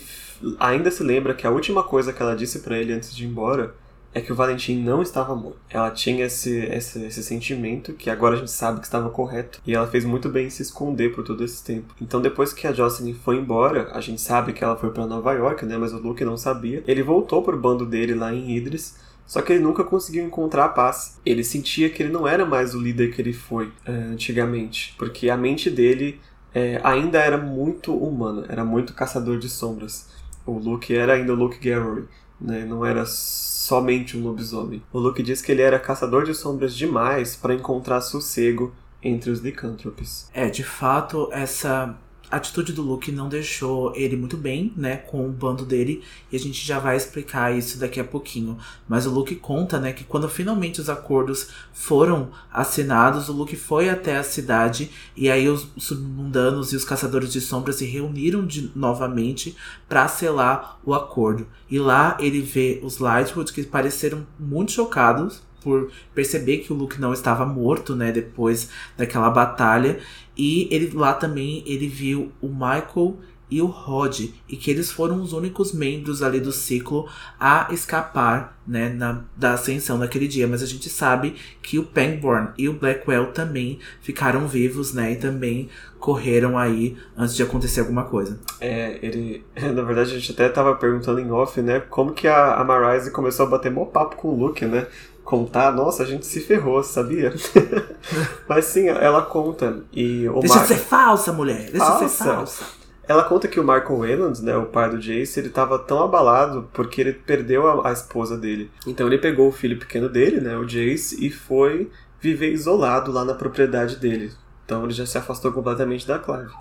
ainda se lembra que a última coisa que ela disse para ele antes de ir embora é que o Valentim não estava morto. Ela tinha esse, esse, esse, sentimento que agora a gente sabe que estava correto e ela fez muito bem em se esconder por todo esse tempo. Então depois que a Jocelyn foi embora, a gente sabe que ela foi para Nova York, né? Mas o Luke não sabia. Ele voltou pro bando dele lá em Idris. Só que ele nunca conseguiu encontrar a paz. Ele sentia que ele não era mais o líder que ele foi é, antigamente, porque a mente dele é, ainda era muito humana, era muito caçador de sombras. O Luke era ainda o Luke Garrow, né? Não era somente um lobisomem. O Luke diz que ele era caçador de sombras demais para encontrar sossego entre os licântropes. É, de fato, essa a atitude do Luke não deixou ele muito bem, né, com o bando dele, e a gente já vai explicar isso daqui a pouquinho. Mas o Luke conta, né, que quando finalmente os acordos foram assinados, o Luke foi até a cidade e aí os submundanos e os caçadores de sombras se reuniram de, novamente para selar o acordo. E lá ele vê os Lightwood que pareceram muito chocados por perceber que o Luke não estava morto, né, depois daquela batalha. E ele lá também ele viu o Michael e o Rod, e que eles foram os únicos membros ali do ciclo a escapar né, na, da ascensão naquele dia. Mas a gente sabe que o Pangborn e o Blackwell também ficaram vivos, né? E também correram aí antes de acontecer alguma coisa. É, ele. Na verdade, a gente até tava perguntando em off, né? Como que a, a Marise começou a bater mó papo com o Luke, né? Contar, nossa, a gente se ferrou, sabia? Mas sim, ela conta. E o Deixa Mar... de ser falsa, mulher! Deixa falsa. de ser falsa! Ela conta que o Michael Wayland, né, o pai do Jace, ele estava tão abalado porque ele perdeu a, a, esposa dele. Então ele pegou o filho pequeno dele, né, o Jace, e foi viver isolado lá na propriedade dele. Então ele já se afastou completamente da Clive.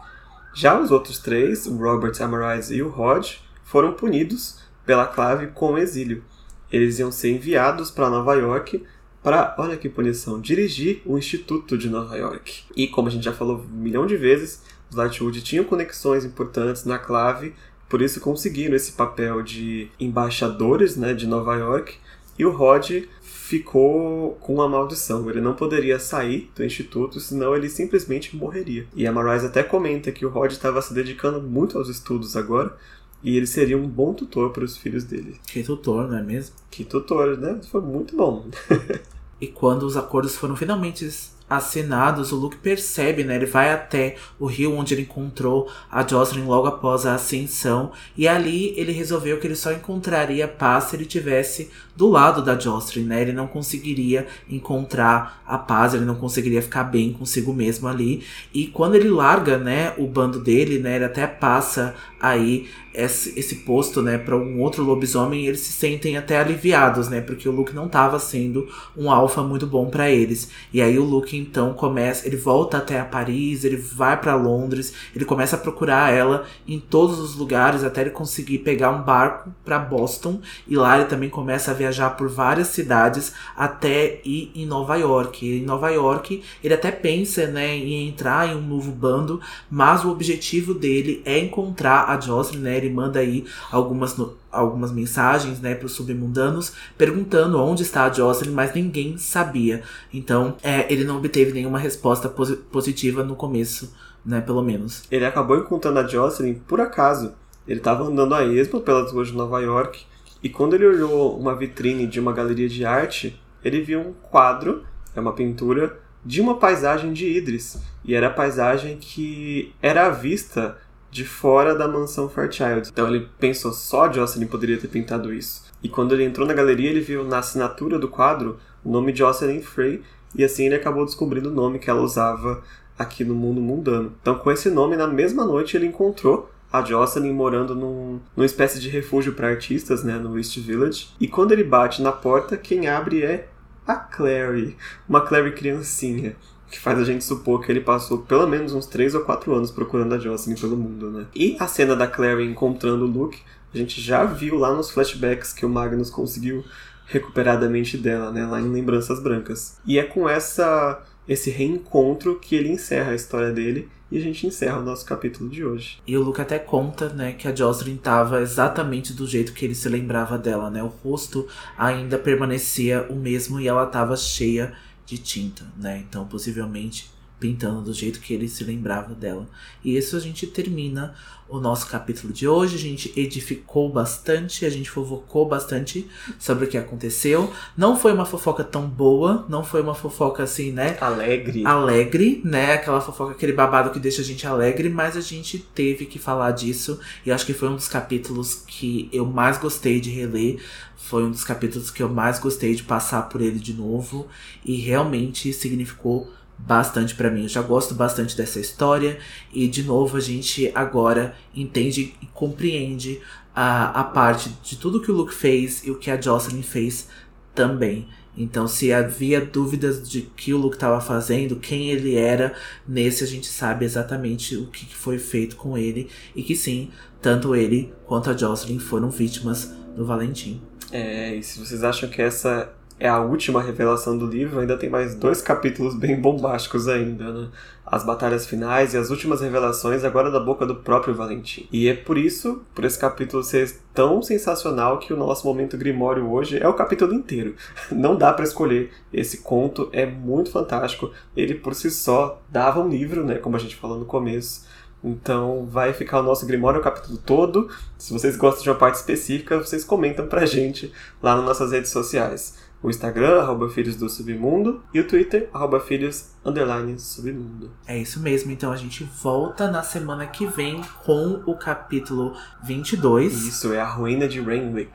Já os outros três, o Robert, a Marise e o Rod, foram punidos pela Clive com exílio eles iam ser enviados para Nova York para, olha que punição, dirigir o Instituto de Nova York. E como a gente já falou um milhão de vezes, os Lightwood tinham conexões importantes na clave por isso conseguiram esse papel de embaixadores né, de Nova York. E o Rod ficou com uma maldição. Ele não poderia sair do instituto, senão ele simplesmente morreria. E a Marise até comenta que o Rod estava se dedicando muito aos estudos agora. E ele seria um bom tutor para os filhos dele. Que tutor, não é mesmo? Que tutor, né? Foi muito bom. e quando os acordos foram finalmente assinados, o Luke percebe, né? Ele vai até o rio onde ele encontrou a Jocelyn logo após a ascensão. E ali ele resolveu que ele só encontraria paz se ele tivesse do lado da Jocelyn, né? Ele não conseguiria encontrar a paz, ele não conseguiria ficar bem consigo mesmo ali. E quando ele larga, né, o bando dele, né, ele até passa aí esse, esse posto, né, para um outro lobisomem, eles se sentem até aliviados, né, porque o Luke não estava sendo um alfa muito bom para eles. E aí o Luke então começa, ele volta até a Paris, ele vai para Londres, ele começa a procurar ela em todos os lugares até ele conseguir pegar um barco para Boston e lá ele também começa a viajar por várias cidades até ir em Nova York. E em Nova York, ele até pensa, né, em entrar em um novo bando, mas o objetivo dele é encontrar a Jocelyn, né? Ele manda aí algumas algumas mensagens, né, para os submundanos, perguntando onde está a Jocelyn, mas ninguém sabia. Então, é, ele não obteve nenhuma resposta posi positiva no começo, né, pelo menos. Ele acabou encontrando a Jocelyn por acaso. Ele estava andando a esmo pelas ruas de Nova York e quando ele olhou uma vitrine de uma galeria de arte, ele viu um quadro, é uma pintura, de uma paisagem de Idris. E era a paisagem que era à vista de fora da mansão Fairchild. Então ele pensou só Jocelyn poderia ter pintado isso. E quando ele entrou na galeria, ele viu na assinatura do quadro o nome Jocelyn Frey, e assim ele acabou descobrindo o nome que ela usava aqui no mundo mundano. Então, com esse nome, na mesma noite ele encontrou a Jocelyn morando num, numa espécie de refúgio para artistas, né, no East Village. E quando ele bate na porta, quem abre é a Clary, uma Clary criancinha, que faz a gente supor que ele passou pelo menos uns 3 ou 4 anos procurando a Jocelyn pelo mundo, né? E a cena da Clary encontrando o Luke, a gente já viu lá nos flashbacks que o Magnus conseguiu recuperar da mente dela, né, lá em Lembranças Brancas. E é com essa esse reencontro que ele encerra a história dele e a gente encerra o nosso capítulo de hoje. E o Luke até conta, né, que a Jocelyn estava exatamente do jeito que ele se lembrava dela, né? O rosto ainda permanecia o mesmo e ela estava cheia de tinta, né? Então, possivelmente pintando do jeito que ele se lembrava dela. E isso a gente termina o nosso capítulo de hoje. A gente edificou bastante, a gente fofocou bastante sobre o que aconteceu. Não foi uma fofoca tão boa, não foi uma fofoca assim, né? Alegre. Alegre, né? Aquela fofoca, aquele babado que deixa a gente alegre, mas a gente teve que falar disso. E acho que foi um dos capítulos que eu mais gostei de reler. Foi um dos capítulos que eu mais gostei de passar por ele de novo. E realmente significou bastante para mim. Eu já gosto bastante dessa história e de novo a gente agora entende e compreende a, a parte de tudo que o Luke fez e o que a Jocelyn fez também. Então, se havia dúvidas de que o Luke estava fazendo, quem ele era, nesse a gente sabe exatamente o que foi feito com ele e que sim, tanto ele quanto a Jocelyn foram vítimas do Valentim. É, e se vocês acham que essa é a última revelação do livro, ainda tem mais dois capítulos bem bombásticos ainda, né? As batalhas finais e as últimas revelações agora da boca do próprio Valentim. E é por isso, por esse capítulo ser tão sensacional, que o nosso momento Grimório hoje é o capítulo inteiro. Não dá para escolher. Esse conto é muito fantástico. Ele por si só dava um livro, né? Como a gente falou no começo. Então vai ficar o nosso Grimório o capítulo todo. Se vocês gostam de uma parte específica, vocês comentam pra gente lá nas nossas redes sociais o Instagram, arroba Filhos do Submundo, e o Twitter, arroba Filhos, underline Submundo. É isso mesmo, então a gente volta na semana que vem com o capítulo 22. Isso, é a ruína de Rainwick.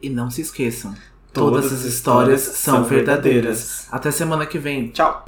E não se esqueçam, todas, todas as histórias, histórias são verdadeiras. verdadeiras. Até semana que vem. Tchau!